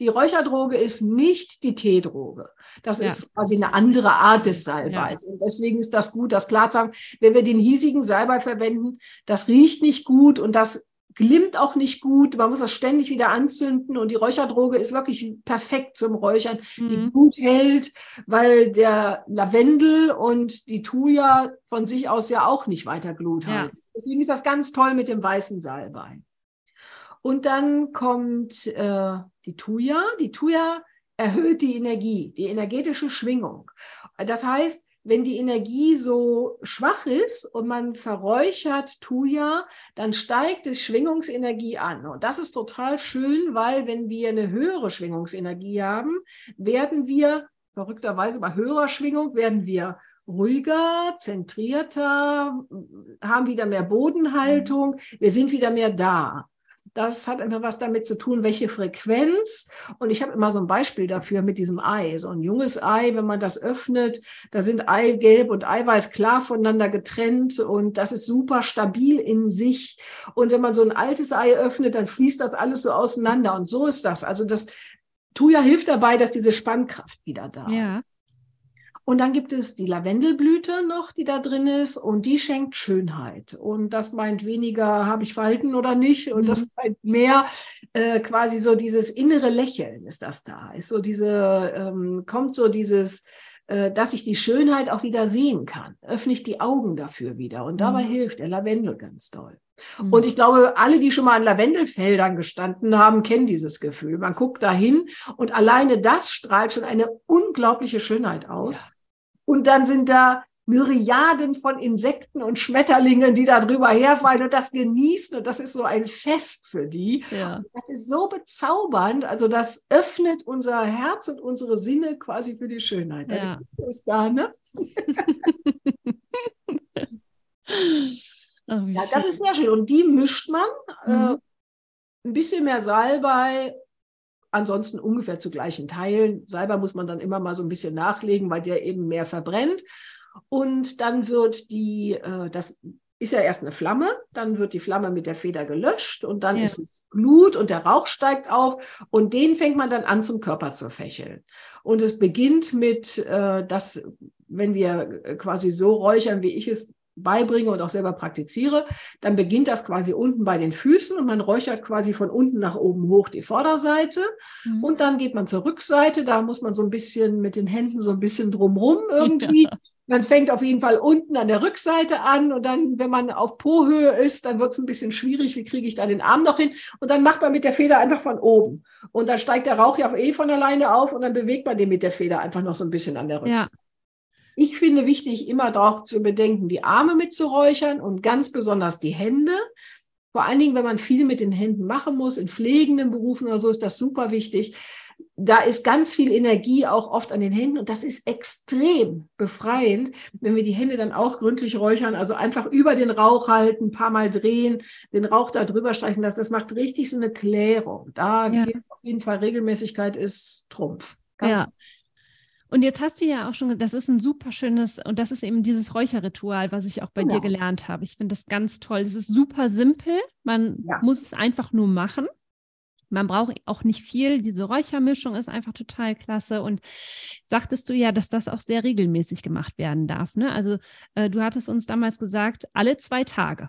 Die Räucherdroge ist nicht die Teedroge. Das ja. ist quasi eine andere Art des Salbeis. Ja. Und deswegen ist das gut, das klar zu sagen, wenn wir den hiesigen Salbei verwenden, das riecht nicht gut und das glimmt auch nicht gut. Man muss das ständig wieder anzünden und die Räucherdroge ist wirklich perfekt zum Räuchern, mhm. die gut hält, weil der Lavendel und die Thuja von sich aus ja auch nicht weiter Glut ja. halten. Deswegen ist das ganz toll mit dem weißen Salbei. Und dann kommt äh, die Thuja. Die Thuja erhöht die Energie, die energetische Schwingung. Das heißt, wenn die Energie so schwach ist und man verräuchert Thuja, dann steigt die Schwingungsenergie an. Und das ist total schön, weil wenn wir eine höhere Schwingungsenergie haben, werden wir, verrückterweise bei höherer Schwingung, werden wir ruhiger, zentrierter, haben wieder mehr Bodenhaltung, wir sind wieder mehr da. Das hat immer was damit zu tun, welche Frequenz. Und ich habe immer so ein Beispiel dafür mit diesem Ei. So ein junges Ei, wenn man das öffnet, da sind Eigelb und Eiweiß klar voneinander getrennt und das ist super stabil in sich. Und wenn man so ein altes Ei öffnet, dann fließt das alles so auseinander. Und so ist das. Also das Tuya hilft dabei, dass diese Spannkraft wieder da ist. Ja. Und dann gibt es die Lavendelblüte noch, die da drin ist und die schenkt Schönheit. Und das meint weniger, habe ich Verhalten oder nicht. Und das mhm. meint mehr äh, quasi so dieses innere Lächeln ist das da. Ist so diese, ähm, kommt so dieses, dass ich die Schönheit auch wieder sehen kann. Öffne ich die Augen dafür wieder. Und dabei mhm. hilft der Lavendel ganz toll. Mhm. Und ich glaube, alle, die schon mal an Lavendelfeldern gestanden haben, kennen dieses Gefühl. Man guckt dahin und alleine das strahlt schon eine unglaubliche Schönheit aus. Ja. Und dann sind da Myriaden von Insekten und Schmetterlingen, die da drüber herfallen und das genießen. Und das ist so ein Fest für die. Ja. Das ist so bezaubernd. Also das öffnet unser Herz und unsere Sinne quasi für die Schönheit. Ja. Das ist da, ne? Ach, ja, das ist sehr schön. Und die mischt man. Äh, mhm. Äh, ein bisschen mehr Salbei, ansonsten ungefähr zu gleichen Teilen. Salbei muss man dann immer mal so ein bisschen nachlegen, weil der eben mehr verbrennt. Und dann wird die, äh, das ist ja erst eine Flamme, dann wird die Flamme mit der Feder gelöscht und dann ja. ist es Glut und der Rauch steigt auf und den fängt man dann an zum Körper zu fächeln. Und es beginnt mit, äh, dass, wenn wir quasi so räuchern, wie ich es beibringe und auch selber praktiziere, dann beginnt das quasi unten bei den Füßen und man räuchert quasi von unten nach oben hoch die Vorderseite mhm. und dann geht man zur Rückseite, da muss man so ein bisschen mit den Händen so ein bisschen drumrum irgendwie. Ja. Man fängt auf jeden Fall unten an der Rückseite an und dann, wenn man auf Po-Höhe ist, dann wird es ein bisschen schwierig, wie kriege ich da den Arm noch hin? Und dann macht man mit der Feder einfach von oben. Und dann steigt der Rauch ja eh von alleine auf und dann bewegt man den mit der Feder einfach noch so ein bisschen an der Rückseite. Ja. Ich finde wichtig, immer darauf zu bedenken, die Arme mitzuräuchern und ganz besonders die Hände. Vor allen Dingen, wenn man viel mit den Händen machen muss, in pflegenden Berufen oder so, ist das super wichtig. Da ist ganz viel Energie auch oft an den Händen und das ist extrem befreiend, wenn wir die Hände dann auch gründlich räuchern, also einfach über den Rauch halten, ein paar Mal drehen, den Rauch da drüber streichen lassen. Das macht richtig so eine Klärung. Da ja. auf jeden Fall Regelmäßigkeit ist Trumpf. Ganz ja. Und jetzt hast du ja auch schon, das ist ein super schönes, und das ist eben dieses Räucherritual, was ich auch bei genau. dir gelernt habe. Ich finde das ganz toll. Es ist super simpel. Man ja. muss es einfach nur machen. Man braucht auch nicht viel. Diese Räuchermischung ist einfach total klasse. Und sagtest du ja, dass das auch sehr regelmäßig gemacht werden darf. Ne? Also äh, du hattest uns damals gesagt, alle zwei Tage.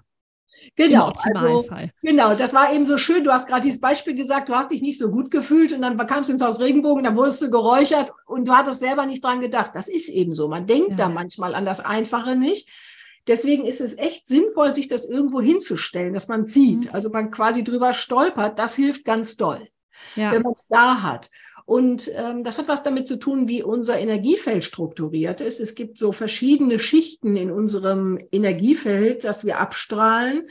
Genau, also, genau, das war eben so schön. Du hast gerade dieses Beispiel gesagt, du hast dich nicht so gut gefühlt und dann kamst du ins Haus Regenbogen, dann wurdest du geräuchert und du hattest selber nicht dran gedacht. Das ist eben so. Man denkt ja. da manchmal an das Einfache nicht. Deswegen ist es echt sinnvoll, sich das irgendwo hinzustellen, dass man sieht. Mhm. Also man quasi drüber stolpert. Das hilft ganz doll, ja. wenn man es da hat. Und ähm, das hat was damit zu tun, wie unser Energiefeld strukturiert ist. Es gibt so verschiedene Schichten in unserem Energiefeld, das wir abstrahlen.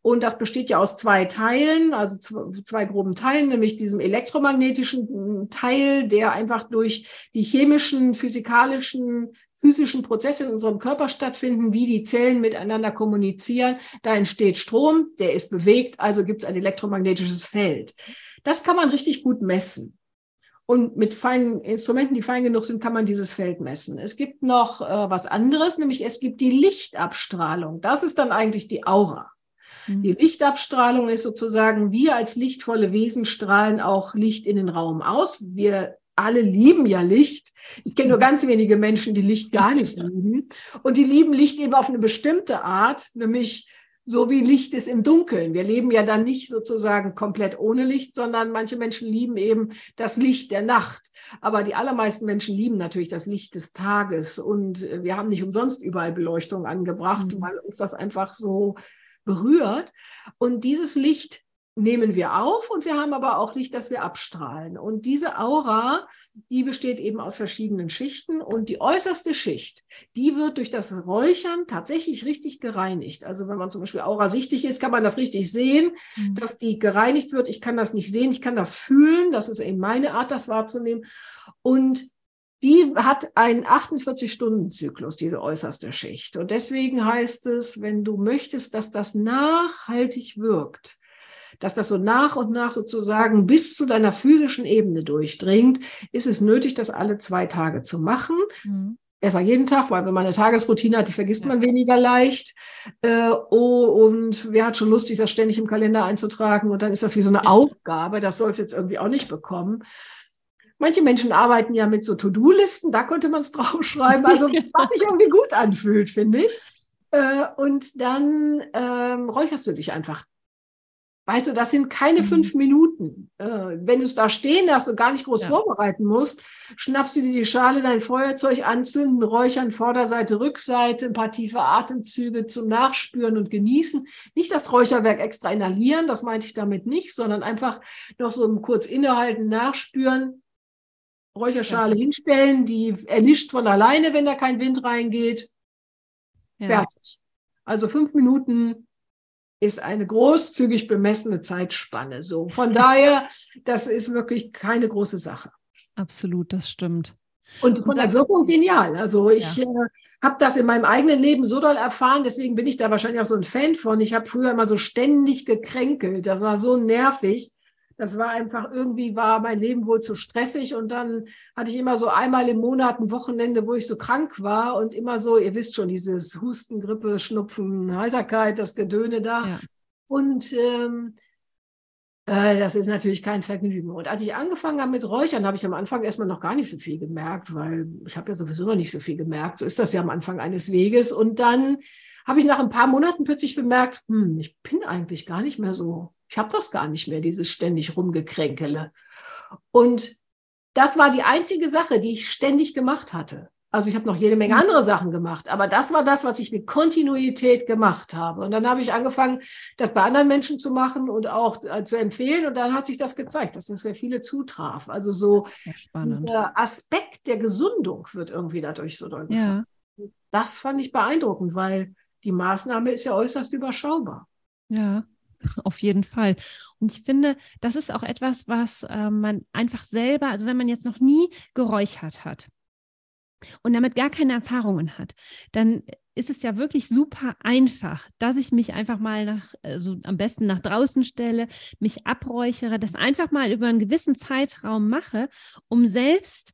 Und das besteht ja aus zwei Teilen, also zwei groben Teilen, nämlich diesem elektromagnetischen Teil, der einfach durch die chemischen, physikalischen, physischen Prozesse in unserem Körper stattfinden, wie die Zellen miteinander kommunizieren. Da entsteht Strom, der ist bewegt, also gibt es ein elektromagnetisches Feld. Das kann man richtig gut messen. Und mit feinen Instrumenten, die fein genug sind, kann man dieses Feld messen. Es gibt noch äh, was anderes, nämlich es gibt die Lichtabstrahlung. Das ist dann eigentlich die Aura. Mhm. Die Lichtabstrahlung ist sozusagen, wir als lichtvolle Wesen strahlen auch Licht in den Raum aus. Wir alle lieben ja Licht. Ich kenne nur ganz wenige Menschen, die Licht gar nicht lieben. Und die lieben Licht eben auf eine bestimmte Art, nämlich so wie Licht ist im Dunkeln. Wir leben ja dann nicht sozusagen komplett ohne Licht, sondern manche Menschen lieben eben das Licht der Nacht. Aber die allermeisten Menschen lieben natürlich das Licht des Tages. Und äh, wir haben nicht umsonst überall Beleuchtung angebracht, mhm. weil uns das einfach so berührt. Und dieses Licht nehmen wir auf und wir haben aber auch Licht, das wir abstrahlen. Und diese Aura, die besteht eben aus verschiedenen Schichten und die äußerste Schicht, die wird durch das Räuchern tatsächlich richtig gereinigt. Also wenn man zum Beispiel aurasichtig ist, kann man das richtig sehen, mhm. dass die gereinigt wird. Ich kann das nicht sehen, ich kann das fühlen. Das ist eben meine Art, das wahrzunehmen. Und die hat einen 48-Stunden-Zyklus, diese äußerste Schicht. Und deswegen heißt es, wenn du möchtest, dass das nachhaltig wirkt, dass das so nach und nach sozusagen bis zu deiner physischen Ebene durchdringt, ist es nötig, das alle zwei Tage zu machen. Mhm. Besser jeden Tag, weil wenn man eine Tagesroutine hat, die vergisst man weniger leicht. Äh, oh, und wer hat schon Lust, sich das ständig im Kalender einzutragen? Und dann ist das wie so eine Aufgabe. Das soll es jetzt irgendwie auch nicht bekommen. Manche Menschen arbeiten ja mit so To-Do-Listen, da könnte man es draufschreiben. Also was sich irgendwie gut anfühlt, finde ich. Äh, und dann ähm, räucherst du dich einfach Weißt du, das sind keine mhm. fünf Minuten. Äh, wenn du es da stehen lässt und gar nicht groß ja. vorbereiten musst, schnappst du dir die Schale, dein Feuerzeug anzünden, räuchern, Vorderseite, Rückseite, ein paar tiefe Atemzüge zum Nachspüren und Genießen. Nicht das Räucherwerk extra inhalieren, das meinte ich damit nicht, sondern einfach noch so kurz innehalten, nachspüren, Räucherschale ja. hinstellen, die erlischt von alleine, wenn da kein Wind reingeht. Ja. Fertig. Also fünf Minuten ist eine großzügig bemessene Zeitspanne. So, von daher, das ist wirklich keine große Sache. Absolut, das stimmt. Und von der Wirkung genial. Also ich ja. äh, habe das in meinem eigenen Leben so doll erfahren, deswegen bin ich da wahrscheinlich auch so ein Fan von. Ich habe früher immer so ständig gekränkelt. Das war so nervig. Das war einfach irgendwie, war mein Leben wohl zu stressig und dann hatte ich immer so einmal im Monat ein Wochenende, wo ich so krank war und immer so, ihr wisst schon, dieses Husten, Grippe, Schnupfen, Heiserkeit, das Gedöne da. Ja. Und ähm, äh, das ist natürlich kein Vergnügen. Und als ich angefangen habe mit Räuchern, habe ich am Anfang erstmal noch gar nicht so viel gemerkt, weil ich habe ja sowieso noch nicht so viel gemerkt. So ist das ja am Anfang eines Weges. Und dann habe ich nach ein paar Monaten plötzlich bemerkt, hm, ich bin eigentlich gar nicht mehr so, ich habe das gar nicht mehr, dieses ständig rumgekränkele. Und das war die einzige Sache, die ich ständig gemacht hatte. Also ich habe noch jede Menge mhm. andere Sachen gemacht, aber das war das, was ich mit Kontinuität gemacht habe. Und dann habe ich angefangen, das bei anderen Menschen zu machen und auch äh, zu empfehlen. Und dann hat sich das gezeigt, dass das für viele zutraf. Also so der Aspekt der Gesundung wird irgendwie dadurch so deutlich. Ja. Das fand ich beeindruckend, weil die Maßnahme ist ja äußerst überschaubar. Ja, auf jeden Fall. Und ich finde, das ist auch etwas, was äh, man einfach selber, also wenn man jetzt noch nie geräuchert hat, und damit gar keine Erfahrungen hat, dann ist es ja wirklich super einfach, dass ich mich einfach mal nach, also am besten nach draußen stelle, mich abräuchere, das einfach mal über einen gewissen Zeitraum mache, um selbst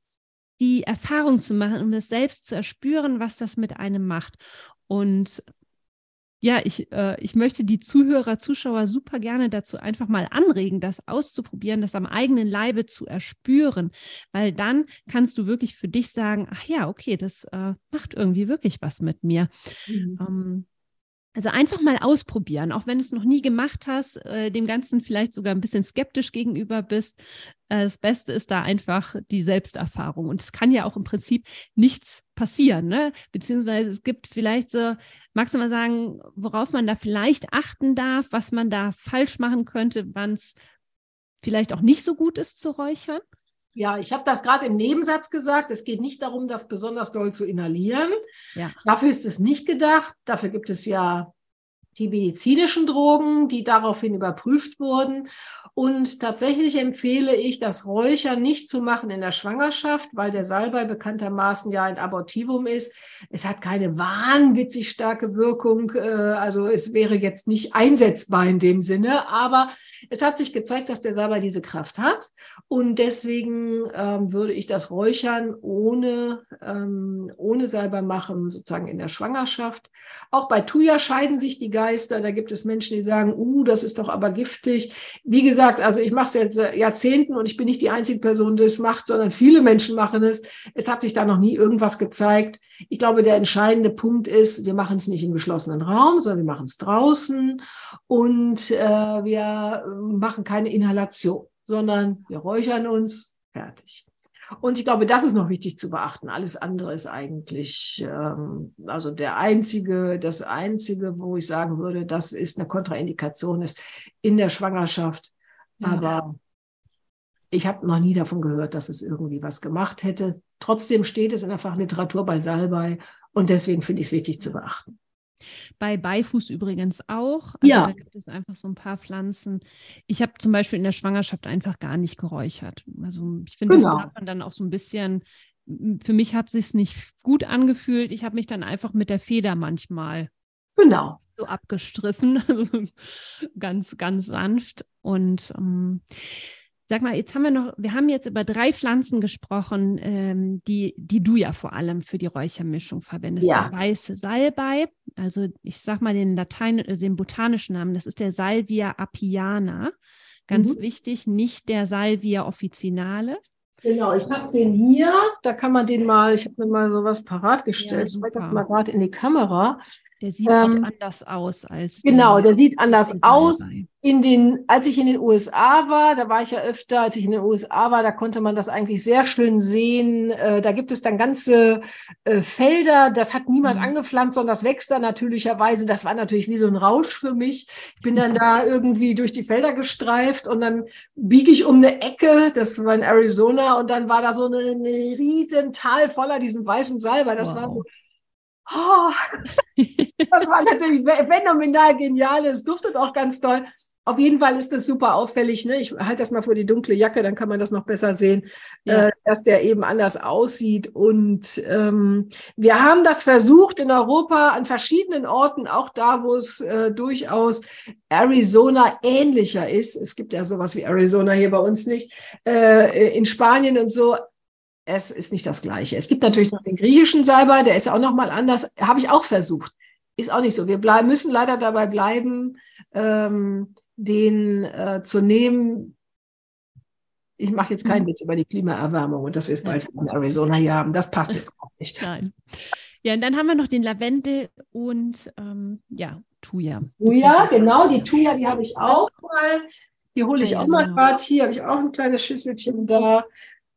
die Erfahrung zu machen, um das selbst zu erspüren, was das mit einem macht. Und ja, ich, äh, ich möchte die Zuhörer, Zuschauer super gerne dazu einfach mal anregen, das auszuprobieren, das am eigenen Leibe zu erspüren, weil dann kannst du wirklich für dich sagen, ach ja, okay, das äh, macht irgendwie wirklich was mit mir. Mhm. Ähm, also einfach mal ausprobieren, auch wenn du es noch nie gemacht hast, äh, dem Ganzen vielleicht sogar ein bisschen skeptisch gegenüber bist. Äh, das Beste ist da einfach die Selbsterfahrung. Und es kann ja auch im Prinzip nichts passieren, ne? Beziehungsweise es gibt vielleicht so, magst du mal sagen, worauf man da vielleicht achten darf, was man da falsch machen könnte, wann es vielleicht auch nicht so gut ist zu räuchern? Ja, ich habe das gerade im Nebensatz gesagt. Es geht nicht darum, das besonders doll zu inhalieren. Ja. Dafür ist es nicht gedacht. Dafür gibt es ja die medizinischen Drogen, die daraufhin überprüft wurden. Und tatsächlich empfehle ich, das Räuchern nicht zu machen in der Schwangerschaft, weil der Salbei bekanntermaßen ja ein Abortivum ist. Es hat keine wahnwitzig starke Wirkung. Äh, also es wäre jetzt nicht einsetzbar in dem Sinne, aber es hat sich gezeigt, dass der Salbei diese Kraft hat. Und deswegen ähm, würde ich das Räuchern ohne, ähm, ohne Salbei machen, sozusagen in der Schwangerschaft. Auch bei Thuja scheiden sich die Geister. Da gibt es Menschen, die sagen, uh, das ist doch aber giftig. Wie gesagt, also ich mache es jetzt Jahrzehnten und ich bin nicht die einzige Person, die es macht, sondern viele Menschen machen es. Es hat sich da noch nie irgendwas gezeigt. Ich glaube, der entscheidende Punkt ist, wir machen es nicht im geschlossenen Raum, sondern wir machen es draußen und äh, wir machen keine Inhalation, sondern wir räuchern uns, fertig. Und ich glaube, das ist noch wichtig zu beachten. Alles andere ist eigentlich, ähm, also der einzige, das einzige, wo ich sagen würde, das ist eine Kontraindikation, ist in der Schwangerschaft. Ja. Aber ich habe noch nie davon gehört, dass es irgendwie was gemacht hätte. Trotzdem steht es in der Fachliteratur bei Salbei und deswegen finde ich es wichtig zu beachten. Bei Beifuß übrigens auch. Also ja. Da gibt es einfach so ein paar Pflanzen. Ich habe zum Beispiel in der Schwangerschaft einfach gar nicht geräuchert. Also ich finde, genau. das darf man dann auch so ein bisschen. Für mich hat es sich nicht gut angefühlt. Ich habe mich dann einfach mit der Feder manchmal genau. so abgestriffen, ganz, ganz sanft. Und ähm, Sag mal, jetzt haben wir noch, wir haben jetzt über drei Pflanzen gesprochen, ähm, die, die du ja vor allem für die Räuchermischung verwendest. Ja. Der weiße Salbei, also ich sag mal den Latein, äh, den botanischen Namen, das ist der Salvia apiana. Ganz mhm. wichtig, nicht der Salvia officinale. Genau, ich habe den hier, da kann man den mal, ich habe mir mal sowas parat gestellt, ja, ich zeige das mal gerade in die Kamera. Der sieht ähm, anders aus als. Genau, der, der sieht anders aus. In den, als ich in den USA war, da war ich ja öfter, als ich in den USA war, da konnte man das eigentlich sehr schön sehen. Äh, da gibt es dann ganze äh, Felder, das hat niemand mhm. angepflanzt, sondern das wächst da natürlicherweise. Das war natürlich wie so ein Rausch für mich. Ich bin dann da irgendwie durch die Felder gestreift und dann biege ich um eine Ecke, das war in Arizona, und dann war da so eine, eine riesen Tal voller diesen weißen Salbei. Das wow. war so Oh, das war natürlich phänomenal genial. Es duftet auch ganz toll. Auf jeden Fall ist das super auffällig. Ne? Ich halte das mal vor die dunkle Jacke, dann kann man das noch besser sehen, ja. äh, dass der eben anders aussieht. Und ähm, wir haben das versucht in Europa an verschiedenen Orten, auch da, wo es äh, durchaus Arizona ähnlicher ist. Es gibt ja sowas wie Arizona hier bei uns nicht. Äh, in Spanien und so es ist nicht das Gleiche. Es gibt natürlich noch den griechischen Salbei, der ist auch noch mal anders. Habe ich auch versucht. Ist auch nicht so. Wir bleiben, müssen leider dabei bleiben, ähm, den äh, zu nehmen. Ich mache jetzt keinen mhm. Witz über die Klimaerwärmung und dass wir es bald in Arizona hier haben. Das passt jetzt auch nicht. Nein. Ja, und dann haben wir noch den Lavendel und ähm, ja, Thuja. Thuja, genau, die Thuja, die habe ich auch mal. Die hole ich ja, auch mal gerade hier, habe ich auch ein kleines Schüsselchen da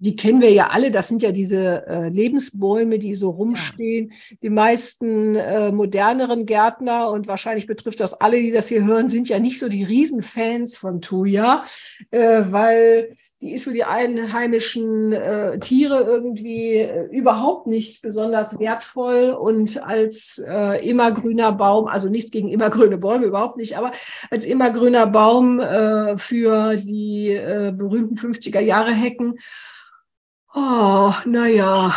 die kennen wir ja alle, das sind ja diese äh, Lebensbäume, die so rumstehen. Ja. Die meisten äh, moderneren Gärtner, und wahrscheinlich betrifft das alle, die das hier hören, sind ja nicht so die Riesenfans von Thuja, äh, weil die ist für die einheimischen äh, Tiere irgendwie äh, überhaupt nicht besonders wertvoll und als äh, immergrüner Baum, also nichts gegen immergrüne Bäume, überhaupt nicht, aber als immergrüner Baum äh, für die äh, berühmten 50er Jahre Hecken Oh, naja.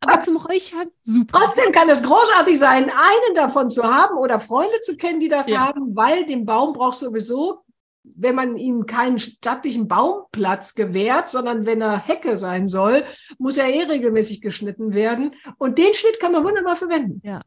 Aber zum Räuchern super. Trotzdem kann es großartig sein, einen davon zu haben oder Freunde zu kennen, die das ja. haben, weil den Baum braucht sowieso, wenn man ihm keinen stattlichen Baumplatz gewährt, sondern wenn er Hecke sein soll, muss er eh regelmäßig geschnitten werden. Und den Schnitt kann man wunderbar verwenden. Ja.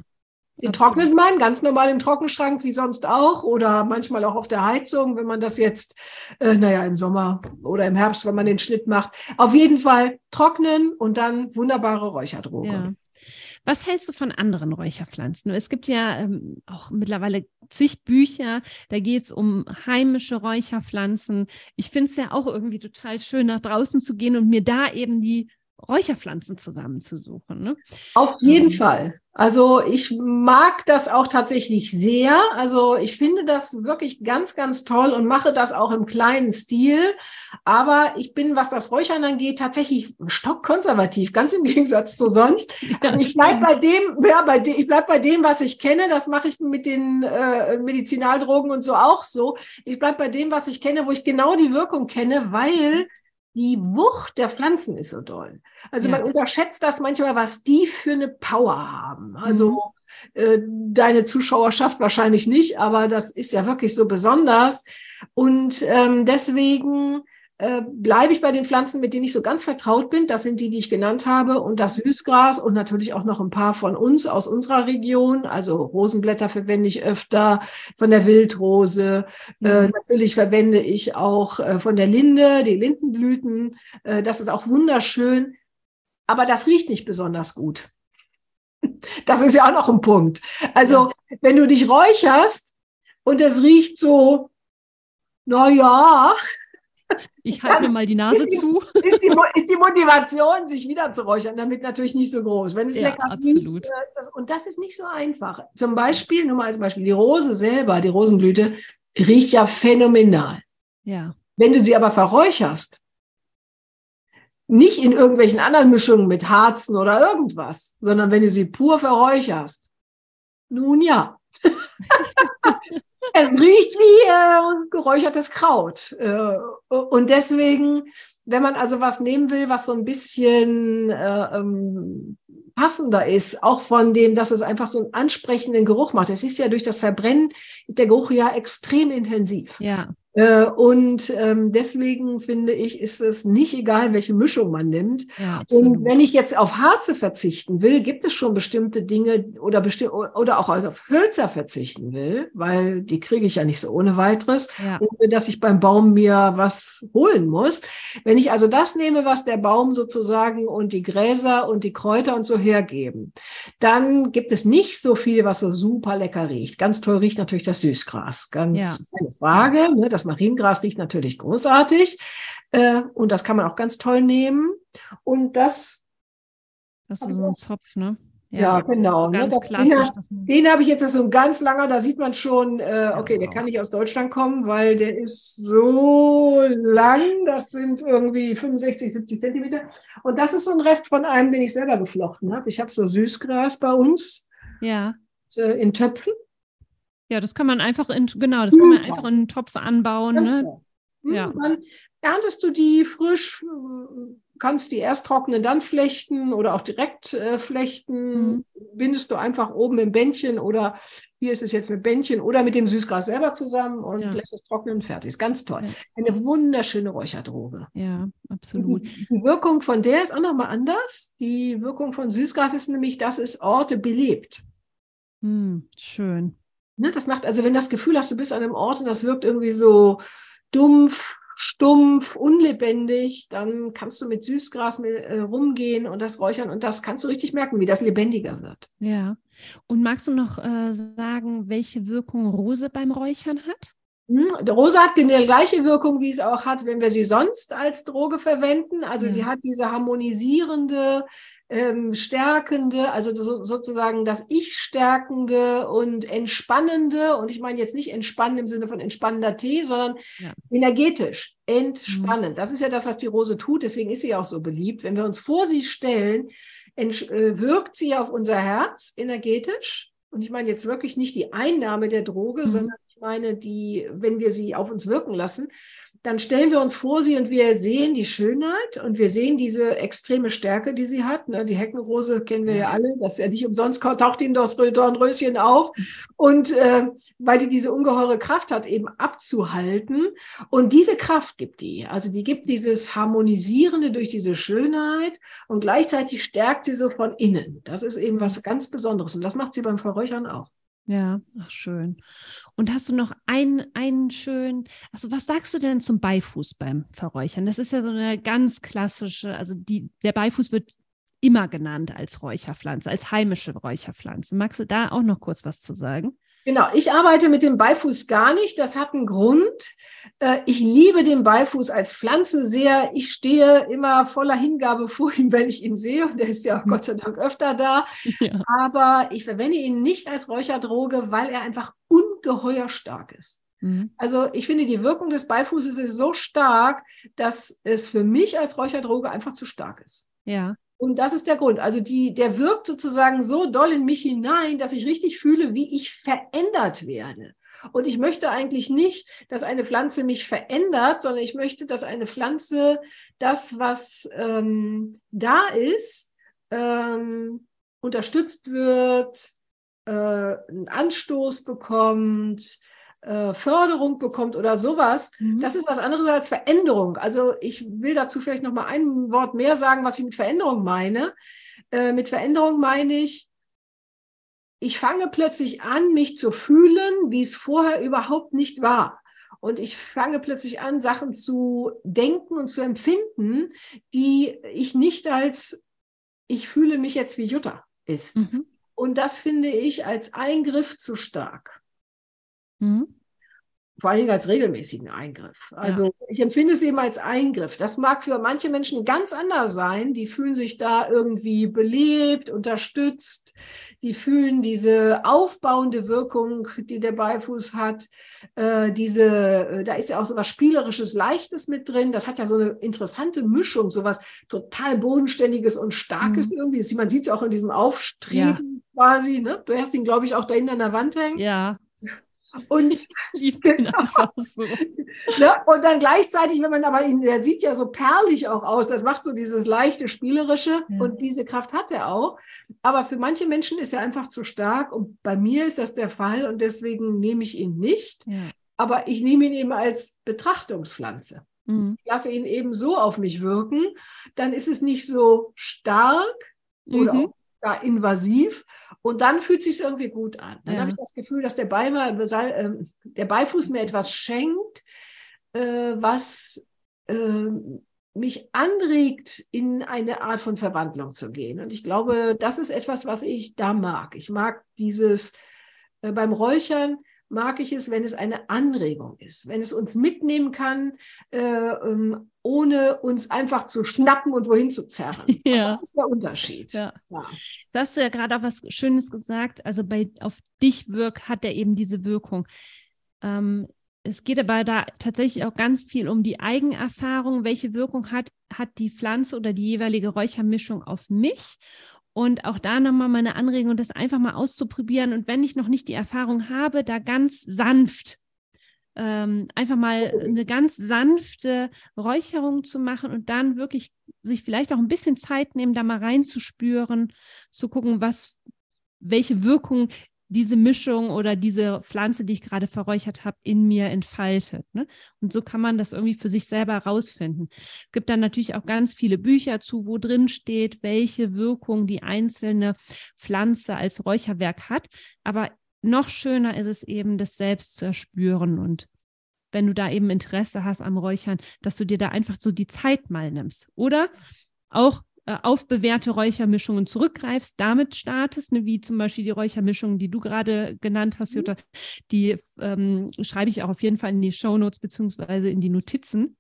Den trocknet man ganz normal im Trockenschrank wie sonst auch oder manchmal auch auf der Heizung, wenn man das jetzt, äh, naja, im Sommer oder im Herbst, wenn man den Schnitt macht. Auf jeden Fall trocknen und dann wunderbare Räucherdroge. Ja. Was hältst du von anderen Räucherpflanzen? Es gibt ja ähm, auch mittlerweile zig Bücher, da geht es um heimische Räucherpflanzen. Ich finde es ja auch irgendwie total schön, nach draußen zu gehen und mir da eben die Räucherpflanzen zusammenzusuchen. Ne? Auf jeden ähm. Fall. Also ich mag das auch tatsächlich sehr. Also ich finde das wirklich ganz, ganz toll und mache das auch im kleinen Stil. Aber ich bin, was das Räuchern angeht, tatsächlich stockkonservativ, ganz im Gegensatz zu sonst. Also ich bleibe bei dem, ja, bei dem, ich bleib bei dem, was ich kenne. Das mache ich mit den äh, Medizinaldrogen und so auch so. Ich bleibe bei dem, was ich kenne, wo ich genau die Wirkung kenne, weil die Wucht der Pflanzen ist so doll. Also ja. man unterschätzt das manchmal, was die für eine Power haben. Also mhm. äh, deine Zuschauerschaft wahrscheinlich nicht, aber das ist ja wirklich so besonders. Und ähm, deswegen äh, bleibe ich bei den Pflanzen, mit denen ich so ganz vertraut bin. Das sind die, die ich genannt habe. Und das Süßgras und natürlich auch noch ein paar von uns aus unserer Region. Also Rosenblätter verwende ich öfter, von der Wildrose. Mhm. Äh, natürlich verwende ich auch äh, von der Linde, die Lindenblüten. Äh, das ist auch wunderschön. Aber das riecht nicht besonders gut. Das ist ja auch noch ein Punkt. Also, ja. wenn du dich räucherst und es riecht so, na ja, ich halte mir mal die Nase ist die, zu. Ist die, ist die, Motivation, sich wieder zu räuchern, damit natürlich nicht so groß. Wenn es ja, lecker absolut. Riecht, das, und das ist nicht so einfach. Zum Beispiel, nur mal als Beispiel, die Rose selber, die Rosenblüte, riecht ja phänomenal. Ja. Wenn du sie aber verräucherst, nicht in irgendwelchen anderen Mischungen mit Harzen oder irgendwas, sondern wenn du sie pur verräucherst, nun ja. Es riecht wie äh, geräuchertes Kraut. Äh, und deswegen, wenn man also was nehmen will, was so ein bisschen äh, ähm, passender ist, auch von dem, dass es einfach so einen ansprechenden Geruch macht. Es ist ja durch das Verbrennen, ist der Geruch ja extrem intensiv. Ja. Äh, und ähm, deswegen finde ich, ist es nicht egal, welche Mischung man nimmt. Ja, und wenn ich jetzt auf Harze verzichten will, gibt es schon bestimmte Dinge oder besti oder auch auf Hölzer verzichten will, weil die kriege ich ja nicht so ohne weiteres, ja. ohne dass ich beim Baum mir was holen muss. Wenn ich also das nehme, was der Baum sozusagen und die Gräser und die Kräuter und so hergeben, dann gibt es nicht so viel, was so super lecker riecht. Ganz toll riecht natürlich das Süßgras, ganz ja. keine Frage. Ne? Das Mariengras riecht natürlich großartig äh, und das kann man auch ganz toll nehmen. Und das. Das ist so ein Zopf, ne? Ja, ja genau. Ne? Das, den, den habe ich jetzt, das so ein ganz langer, da sieht man schon, äh, okay, ja, der kann nicht aus Deutschland kommen, weil der ist so lang, das sind irgendwie 65, 70 Zentimeter. Und das ist so ein Rest von einem, den ich selber geflochten habe. Ich habe so Süßgras bei uns ja. Äh, in Töpfen. Ja, das kann man einfach in, genau, das kann man einfach in einen Topf anbauen. Ne? Hm, ja. Dann erntest du die frisch, kannst die erst trocknen, dann flechten oder auch direkt äh, flechten. Mhm. Bindest du einfach oben im Bändchen oder hier ist es jetzt mit Bändchen oder mit dem Süßgras selber zusammen und ja. lässt es trocknen fertig. Ist ganz toll. Ja. Eine wunderschöne Räucherdroge. Ja, absolut. Die Wirkung von der ist auch nochmal anders. Die Wirkung von Süßgras ist nämlich, dass es Orte belebt. Mhm, schön. Ne, das macht, also wenn das Gefühl hast, du bist an einem Ort und das wirkt irgendwie so dumpf, stumpf, unlebendig, dann kannst du mit Süßgras äh, rumgehen und das räuchern und das kannst du richtig merken, wie das lebendiger wird. Ja. Und magst du noch äh, sagen, welche Wirkung Rose beim Räuchern hat? Hm, die Rose hat genau die gleiche Wirkung, wie es auch hat, wenn wir sie sonst als Droge verwenden. Also ja. sie hat diese harmonisierende, ähm, stärkende, also so, sozusagen das Ich stärkende und entspannende. Und ich meine jetzt nicht entspannen im Sinne von entspannender Tee, sondern ja. energetisch entspannen. Mhm. Das ist ja das, was die Rose tut. Deswegen ist sie auch so beliebt. Wenn wir uns vor sie stellen, äh, wirkt sie auf unser Herz energetisch. Und ich meine jetzt wirklich nicht die Einnahme der Droge, mhm. sondern meine, die, wenn wir sie auf uns wirken lassen, dann stellen wir uns vor sie und wir sehen die Schönheit und wir sehen diese extreme Stärke, die sie hat. Ne? Die Heckenrose kennen wir ja alle, das ist ja nicht umsonst taucht ihnen das Dornröschen auf. Und äh, weil die diese ungeheure Kraft hat, eben abzuhalten. Und diese Kraft gibt die. Also die gibt dieses Harmonisierende durch diese Schönheit und gleichzeitig stärkt sie so von innen. Das ist eben was ganz Besonderes. Und das macht sie beim Verräuchern auch. Ja, ach schön. Und hast du noch einen, einen schönen, also was sagst du denn zum Beifuß beim Verräuchern? Das ist ja so eine ganz klassische, also die, der Beifuß wird immer genannt als Räucherpflanze, als heimische Räucherpflanze. Magst du da auch noch kurz was zu sagen? Genau, ich arbeite mit dem Beifuß gar nicht. Das hat einen Grund. Äh, ich liebe den Beifuß als Pflanze sehr. Ich stehe immer voller Hingabe vor ihm, wenn ich ihn sehe. Und der ist ja Gott sei Dank öfter da. Ja. Aber ich verwende ihn nicht als Räucherdroge, weil er einfach ungeheuer stark ist. Mhm. Also ich finde, die Wirkung des Beifußes ist so stark, dass es für mich als Räucherdroge einfach zu stark ist. Ja. Und das ist der Grund. Also die, der wirkt sozusagen so doll in mich hinein, dass ich richtig fühle, wie ich verändert werde. Und ich möchte eigentlich nicht, dass eine Pflanze mich verändert, sondern ich möchte, dass eine Pflanze das, was ähm, da ist, ähm, unterstützt wird, äh, einen Anstoß bekommt, äh, Förderung bekommt oder sowas, mhm. das ist was anderes als Veränderung. Also ich will dazu vielleicht noch mal ein Wort mehr sagen, was ich mit Veränderung meine. Äh, mit Veränderung meine ich, ich fange plötzlich an, mich zu fühlen, wie es vorher überhaupt nicht war. Und ich fange plötzlich an, Sachen zu denken und zu empfinden, die ich nicht als, ich fühle mich jetzt wie Jutta ist. Mhm. Und das finde ich als Eingriff zu stark. Mhm vor allen Dingen als regelmäßigen Eingriff. Also ja. ich empfinde es eben als Eingriff. Das mag für manche Menschen ganz anders sein. Die fühlen sich da irgendwie belebt, unterstützt. Die fühlen diese aufbauende Wirkung, die der Beifuß hat. Äh, diese, äh, da ist ja auch so was Spielerisches, Leichtes mit drin. Das hat ja so eine interessante Mischung, so was total Bodenständiges und Starkes mhm. irgendwie. Man sieht es auch in diesem Aufstreben ja. quasi. Ne? Du hast ihn, glaube ich, auch da hinten an der Wand hängen. Ja. Und, so. ne? und dann gleichzeitig, wenn man aber ihn, der sieht ja so perlig auch aus, das macht so dieses leichte, spielerische ja. und diese Kraft hat er auch. Aber für manche Menschen ist er einfach zu stark und bei mir ist das der Fall und deswegen nehme ich ihn nicht. Ja. Aber ich nehme ihn eben als Betrachtungspflanze. Mhm. Ich lasse ihn eben so auf mich wirken, dann ist es nicht so stark mhm. oder auch invasiv, und dann fühlt es sich irgendwie gut an. Dann ja. habe ich das Gefühl, dass der, Beimer, äh, der Beifuß mir etwas schenkt, äh, was äh, mich anregt, in eine Art von Verwandlung zu gehen. Und ich glaube, das ist etwas, was ich da mag. Ich mag dieses äh, beim Räuchern mag ich es, wenn es eine Anregung ist, wenn es uns mitnehmen kann, äh, ähm, ohne uns einfach zu schnappen und wohin zu zerren. Ja. Das ist der Unterschied. Ja. ja. Jetzt hast du ja gerade auch was Schönes gesagt. Also bei auf dich wirkt, hat er eben diese Wirkung. Ähm, es geht aber da tatsächlich auch ganz viel um die Eigenerfahrung. Welche Wirkung hat, hat die Pflanze oder die jeweilige Räuchermischung auf mich? Und auch da nochmal meine Anregung, das einfach mal auszuprobieren. Und wenn ich noch nicht die Erfahrung habe, da ganz sanft ähm, einfach mal eine ganz sanfte Räucherung zu machen und dann wirklich sich vielleicht auch ein bisschen Zeit nehmen, da mal reinzuspüren, zu gucken, was, welche Wirkung diese Mischung oder diese Pflanze, die ich gerade verräuchert habe, in mir entfaltet. Ne? Und so kann man das irgendwie für sich selber herausfinden. Es gibt dann natürlich auch ganz viele Bücher zu, wo drin steht, welche Wirkung die einzelne Pflanze als Räucherwerk hat. Aber noch schöner ist es eben, das selbst zu erspüren und wenn du da eben Interesse hast am Räuchern, dass du dir da einfach so die Zeit mal nimmst. Oder auch äh, auf bewährte Räuchermischungen zurückgreifst, damit startest, ne, wie zum Beispiel die Räuchermischungen, die du gerade genannt hast, mhm. Jutta, die ähm, schreibe ich auch auf jeden Fall in die Show Notes beziehungsweise in die Notizen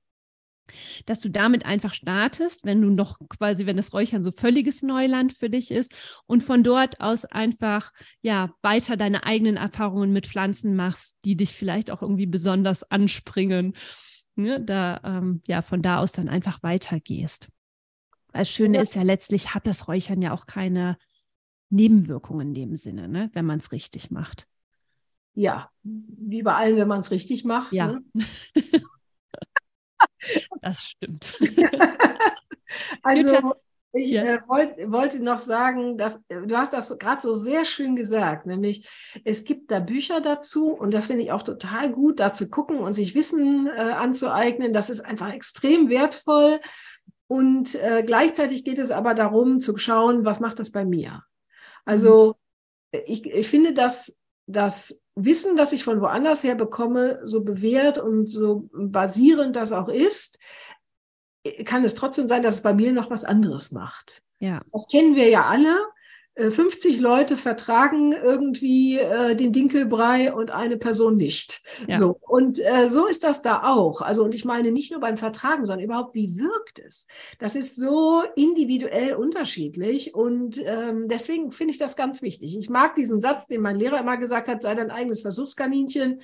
dass du damit einfach startest, wenn du noch quasi, wenn das Räuchern so völliges Neuland für dich ist und von dort aus einfach ja weiter deine eigenen Erfahrungen mit Pflanzen machst, die dich vielleicht auch irgendwie besonders anspringen. Ne? Da ähm, ja von da aus dann einfach weitergehst. Das Schöne ist ja letztlich hat das Räuchern ja auch keine Nebenwirkungen in dem Sinne, ne? wenn man es richtig macht. Ja, wie bei allen, wenn man es richtig macht. Ja. Ne? Das stimmt. also ich äh, wollt, wollte noch sagen, dass du hast das gerade so sehr schön gesagt, nämlich es gibt da Bücher dazu und das finde ich auch total gut, da zu gucken und sich Wissen äh, anzueignen. Das ist einfach extrem wertvoll. Und äh, gleichzeitig geht es aber darum zu schauen, was macht das bei mir? Also mhm. ich, ich finde, dass das Wissen, das ich von woanders her bekomme, so bewährt und so basierend das auch ist, kann es trotzdem sein, dass es bei mir noch was anderes macht. Ja. Das kennen wir ja alle. 50 äh, Leute vertragen irgendwie äh, den Dinkelbrei und eine Person nicht. Ja. So. Und äh, so ist das da auch. Also, und ich meine nicht nur beim Vertragen, sondern überhaupt, wie wirkt es? Das ist so individuell unterschiedlich. Und ähm, deswegen finde ich das ganz wichtig. Ich mag diesen Satz, den mein Lehrer immer gesagt hat, sei dein eigenes Versuchskaninchen.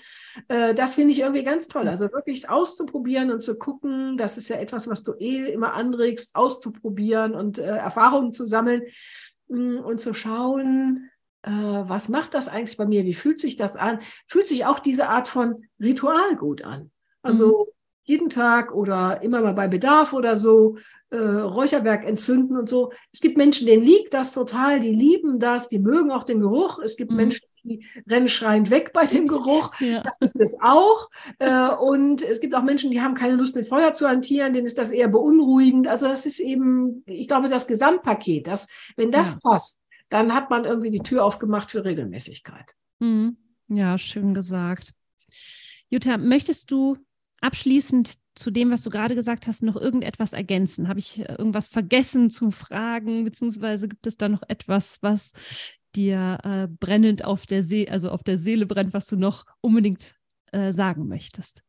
Äh, das finde ich irgendwie ganz toll. Also wirklich auszuprobieren und zu gucken, das ist ja etwas, was du eh immer anregst, auszuprobieren und äh, Erfahrungen zu sammeln. Mm, und zu schauen, äh, was macht das eigentlich bei mir? Wie fühlt sich das an? Fühlt sich auch diese Art von Ritual gut an? Also mhm. jeden Tag oder immer mal bei Bedarf oder so äh, Räucherwerk entzünden und so. Es gibt Menschen, denen liegt das total, die lieben das, die mögen auch den Geruch. Es gibt mhm. Menschen, die rennen schreiend weg bei dem Geruch. Ja. Das gibt es auch. Äh, und es gibt auch Menschen, die haben keine Lust mit Feuer zu hantieren, denen ist das eher beunruhigend. Also das ist eben, ich glaube, das Gesamtpaket, das, wenn das ja. passt, dann hat man irgendwie die Tür aufgemacht für Regelmäßigkeit. Mhm. Ja, schön gesagt. Jutta, möchtest du abschließend zu dem, was du gerade gesagt hast, noch irgendetwas ergänzen? Habe ich irgendwas vergessen zu fragen, beziehungsweise gibt es da noch etwas, was dir äh, brennend auf der See, also auf der Seele brennt, was du noch unbedingt äh, sagen möchtest?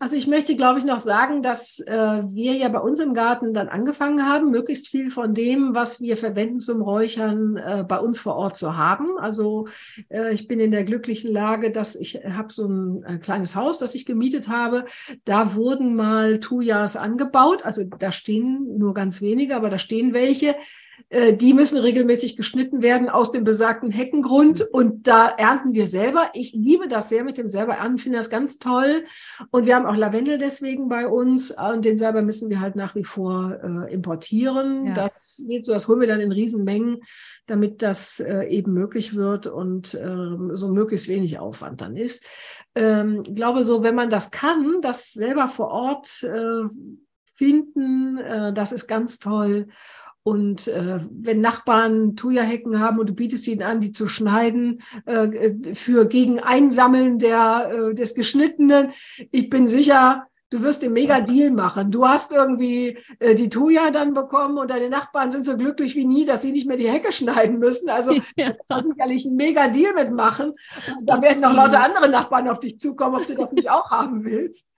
Also ich möchte, glaube ich, noch sagen, dass äh, wir ja bei uns im Garten dann angefangen haben, möglichst viel von dem, was wir verwenden zum Räuchern, äh, bei uns vor Ort zu haben. Also äh, ich bin in der glücklichen Lage, dass ich habe so ein kleines Haus, das ich gemietet habe. Da wurden mal Tujas angebaut. Also da stehen nur ganz wenige, aber da stehen welche. Äh, die müssen regelmäßig geschnitten werden aus dem besagten Heckengrund und da ernten wir selber. Ich liebe das sehr mit dem selber ernten, finde das ganz toll. Und wir haben auch Lavendel deswegen bei uns und den selber müssen wir halt nach wie vor äh, importieren. Ja. Das geht so, das holen wir dann in Riesenmengen, damit das äh, eben möglich wird und äh, so möglichst wenig Aufwand dann ist. Ähm, ich glaube so, wenn man das kann, das selber vor Ort äh, finden, äh, das ist ganz toll. Und äh, wenn Nachbarn Thuja-Hecken haben und du bietest ihnen an, die zu schneiden äh, für gegen Einsammeln der, äh, des Geschnittenen, ich bin sicher, du wirst den mega Deal machen. Du hast irgendwie äh, die Tuya dann bekommen und deine Nachbarn sind so glücklich wie nie, dass sie nicht mehr die Hecke schneiden müssen. Also ja. da sicherlich einen mega Deal mitmachen. Da werden noch lauter andere Nachbarn auf dich zukommen, ob du das nicht auch haben willst.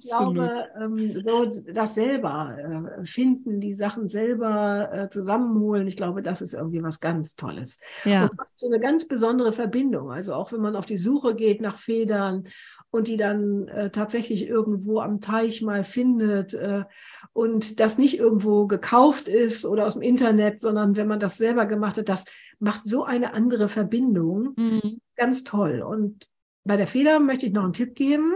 Ich glaube, ähm, so das selber äh, finden, die Sachen selber äh, zusammenholen, ich glaube, das ist irgendwie was ganz Tolles. Ja. Und so eine ganz besondere Verbindung. Also auch wenn man auf die Suche geht nach Federn und die dann äh, tatsächlich irgendwo am Teich mal findet äh, und das nicht irgendwo gekauft ist oder aus dem Internet, sondern wenn man das selber gemacht hat, das macht so eine andere Verbindung. Mhm. Ganz toll. Und bei der Feder möchte ich noch einen Tipp geben.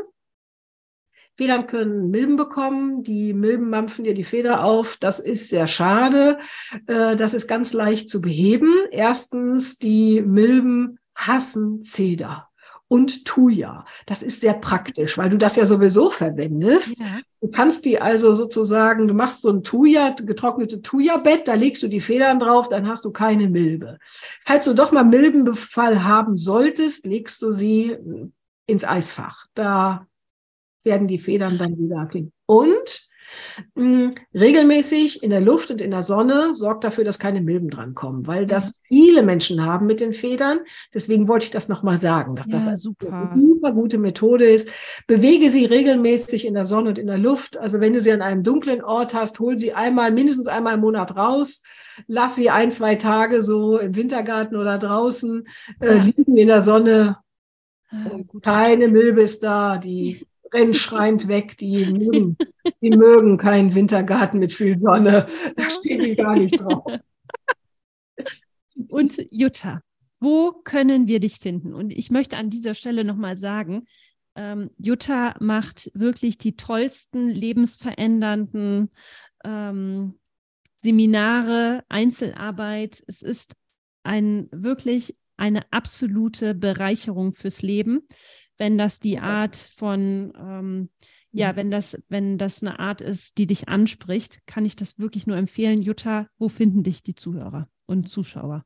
Federn können Milben bekommen. Die Milben mampfen dir die Feder auf. Das ist sehr schade. Äh, das ist ganz leicht zu beheben. Erstens, die Milben hassen Zeder und Thuja. Das ist sehr praktisch, weil du das ja sowieso verwendest. Ja. Du kannst die also sozusagen, du machst so ein Thuja, getrocknete Thuja-Bett, da legst du die Federn drauf, dann hast du keine Milbe. Falls du doch mal Milbenbefall haben solltest, legst du sie ins Eisfach. Da werden die Federn dann wieder clean. Und regelmäßig in der Luft und in der Sonne sorgt dafür, dass keine Milben drankommen, weil das viele Menschen haben mit den Federn. Deswegen wollte ich das nochmal sagen, dass Ja, das eine super. super gute Methode ist. Bewege sie regelmäßig in der Sonne und in der Luft. Also wenn du sie an einem dunklen Ort hast, hol sie einmal, mindestens einmal im Monat raus. Lass sie ein, zwei Tage so im Wintergarten oder draußen äh, liegen in der Sonne. Ah. Keine Milbe ist da, die rennen schreiend weg, die mögen, die mögen keinen Wintergarten mit viel Sonne. Da stehen die gar nicht drauf. Und Jutta, wo können wir dich finden? Und ich möchte an dieser Stelle nochmal sagen, ähm, Jutta macht wirklich die tollsten, lebensverändernden ähm, Seminare, Einzelarbeit. Es ist ein wirklich eine absolute Bereicherung fürs Leben, wenn das die Art von ähm, ja, wenn das, wenn das eine Art ist, die dich anspricht, kann ich das wirklich nur empfehlen. Jutta, wo finden dich die Zuhörer und Zuschauer?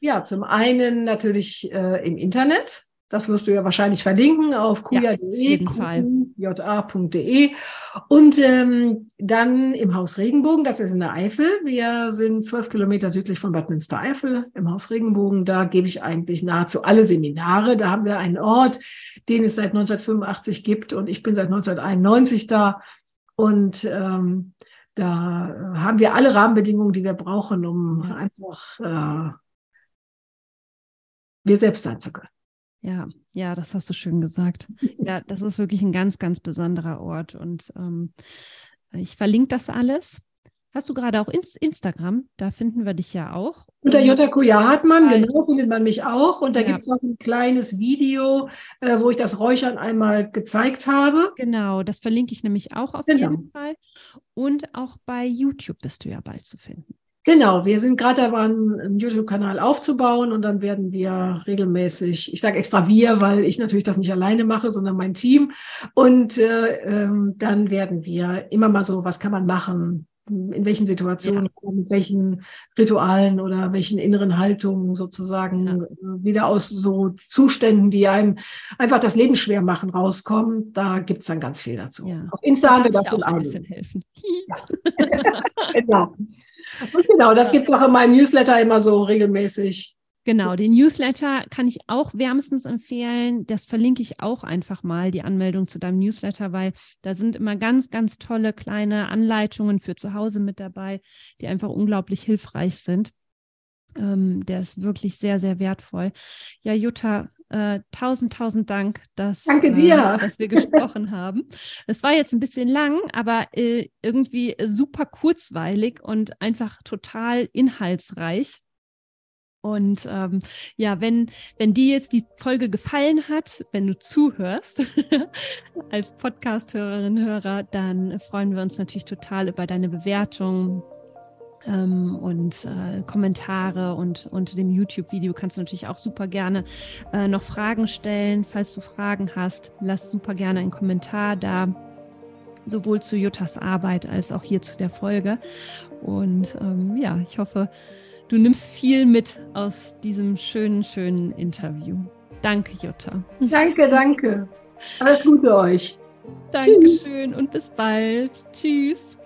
Ja, zum einen natürlich äh, im Internet. Das wirst du ja wahrscheinlich verlinken auf Ja, auf kuya.de, jeden Fall. ja.de und ähm, dann im Haus Regenbogen, das ist in der Eifel. Wir sind zwölf Kilometer südlich von Bad Münstereifel im Haus Regenbogen. Da gebe ich eigentlich nahezu alle Seminare. Da haben wir einen Ort, den es seit 1985 gibt und ich bin seit 1991 da. Und ähm, da haben wir alle Rahmenbedingungen, die wir brauchen, um Ja. einfach äh, wir selbst sein zu können. Ja, ja, das hast du schön gesagt. Ja, das ist wirklich ein ganz, ganz besonderer Ort und ähm, ich verlinke das alles. Hast du gerade auch Ins Instagram? Da finden wir dich ja auch. Unter Jutta Kuja Hartmann, genau, findet man mich auch. Und da Ja. gibt es auch ein kleines Video, äh, wo ich das Räuchern einmal gezeigt habe. Genau, das verlinke ich nämlich auch auf Genau. jeden Fall. Und auch bei YouTube bist du ja bald zu finden. Genau, wir sind gerade dabei, einen YouTube-Kanal aufzubauen und dann werden wir regelmäßig, ich sage extra wir, weil ich natürlich das nicht alleine mache, sondern mein Team. Und äh, ähm, dann werden wir immer mal so, was kann man machen, in welchen Situationen, mit welchen Ritualen oder welchen inneren Haltungen sozusagen Ja. äh, wieder aus so Zuständen, die einem einfach das Leben schwer machen, rauskommen. Da gibt's dann ganz viel dazu. Ja. Auf Insta haben wir das schon einiges. helfen. Genau. Und genau, das gibt's auch in meinem Newsletter immer so regelmäßig. Genau, den Newsletter kann ich auch wärmstens empfehlen. Das verlinke ich auch einfach mal, die Anmeldung zu deinem Newsletter, weil da sind immer ganz, ganz tolle kleine Anleitungen für zu Hause mit dabei, die einfach unglaublich hilfreich sind. Ähm, der ist wirklich sehr, sehr wertvoll. Ja, Jutta, äh, tausend, tausend Dank, dass, Danke äh, dir. dass wir gesprochen haben. Es war jetzt ein bisschen lang, aber äh, irgendwie super kurzweilig und einfach total inhaltsreich. Und ähm, ja, wenn, wenn dir jetzt die Folge gefallen hat, wenn du zuhörst als Podcast-Hörerin, Hörer, dann freuen wir uns natürlich total über deine Bewertung ähm, und äh, Kommentare und unter dem YouTube-Video kannst du natürlich auch super gerne äh, noch Fragen stellen. Falls du Fragen hast, lass super gerne einen Kommentar da, sowohl zu Juttas Arbeit als auch hier zu der Folge. Und ähm, ja, ich hoffe, du nimmst viel mit aus diesem schönen, schönen Interview. Danke, Jutta. Danke, danke. Alles Gute euch. Dankeschön und bis bald. Tschüss.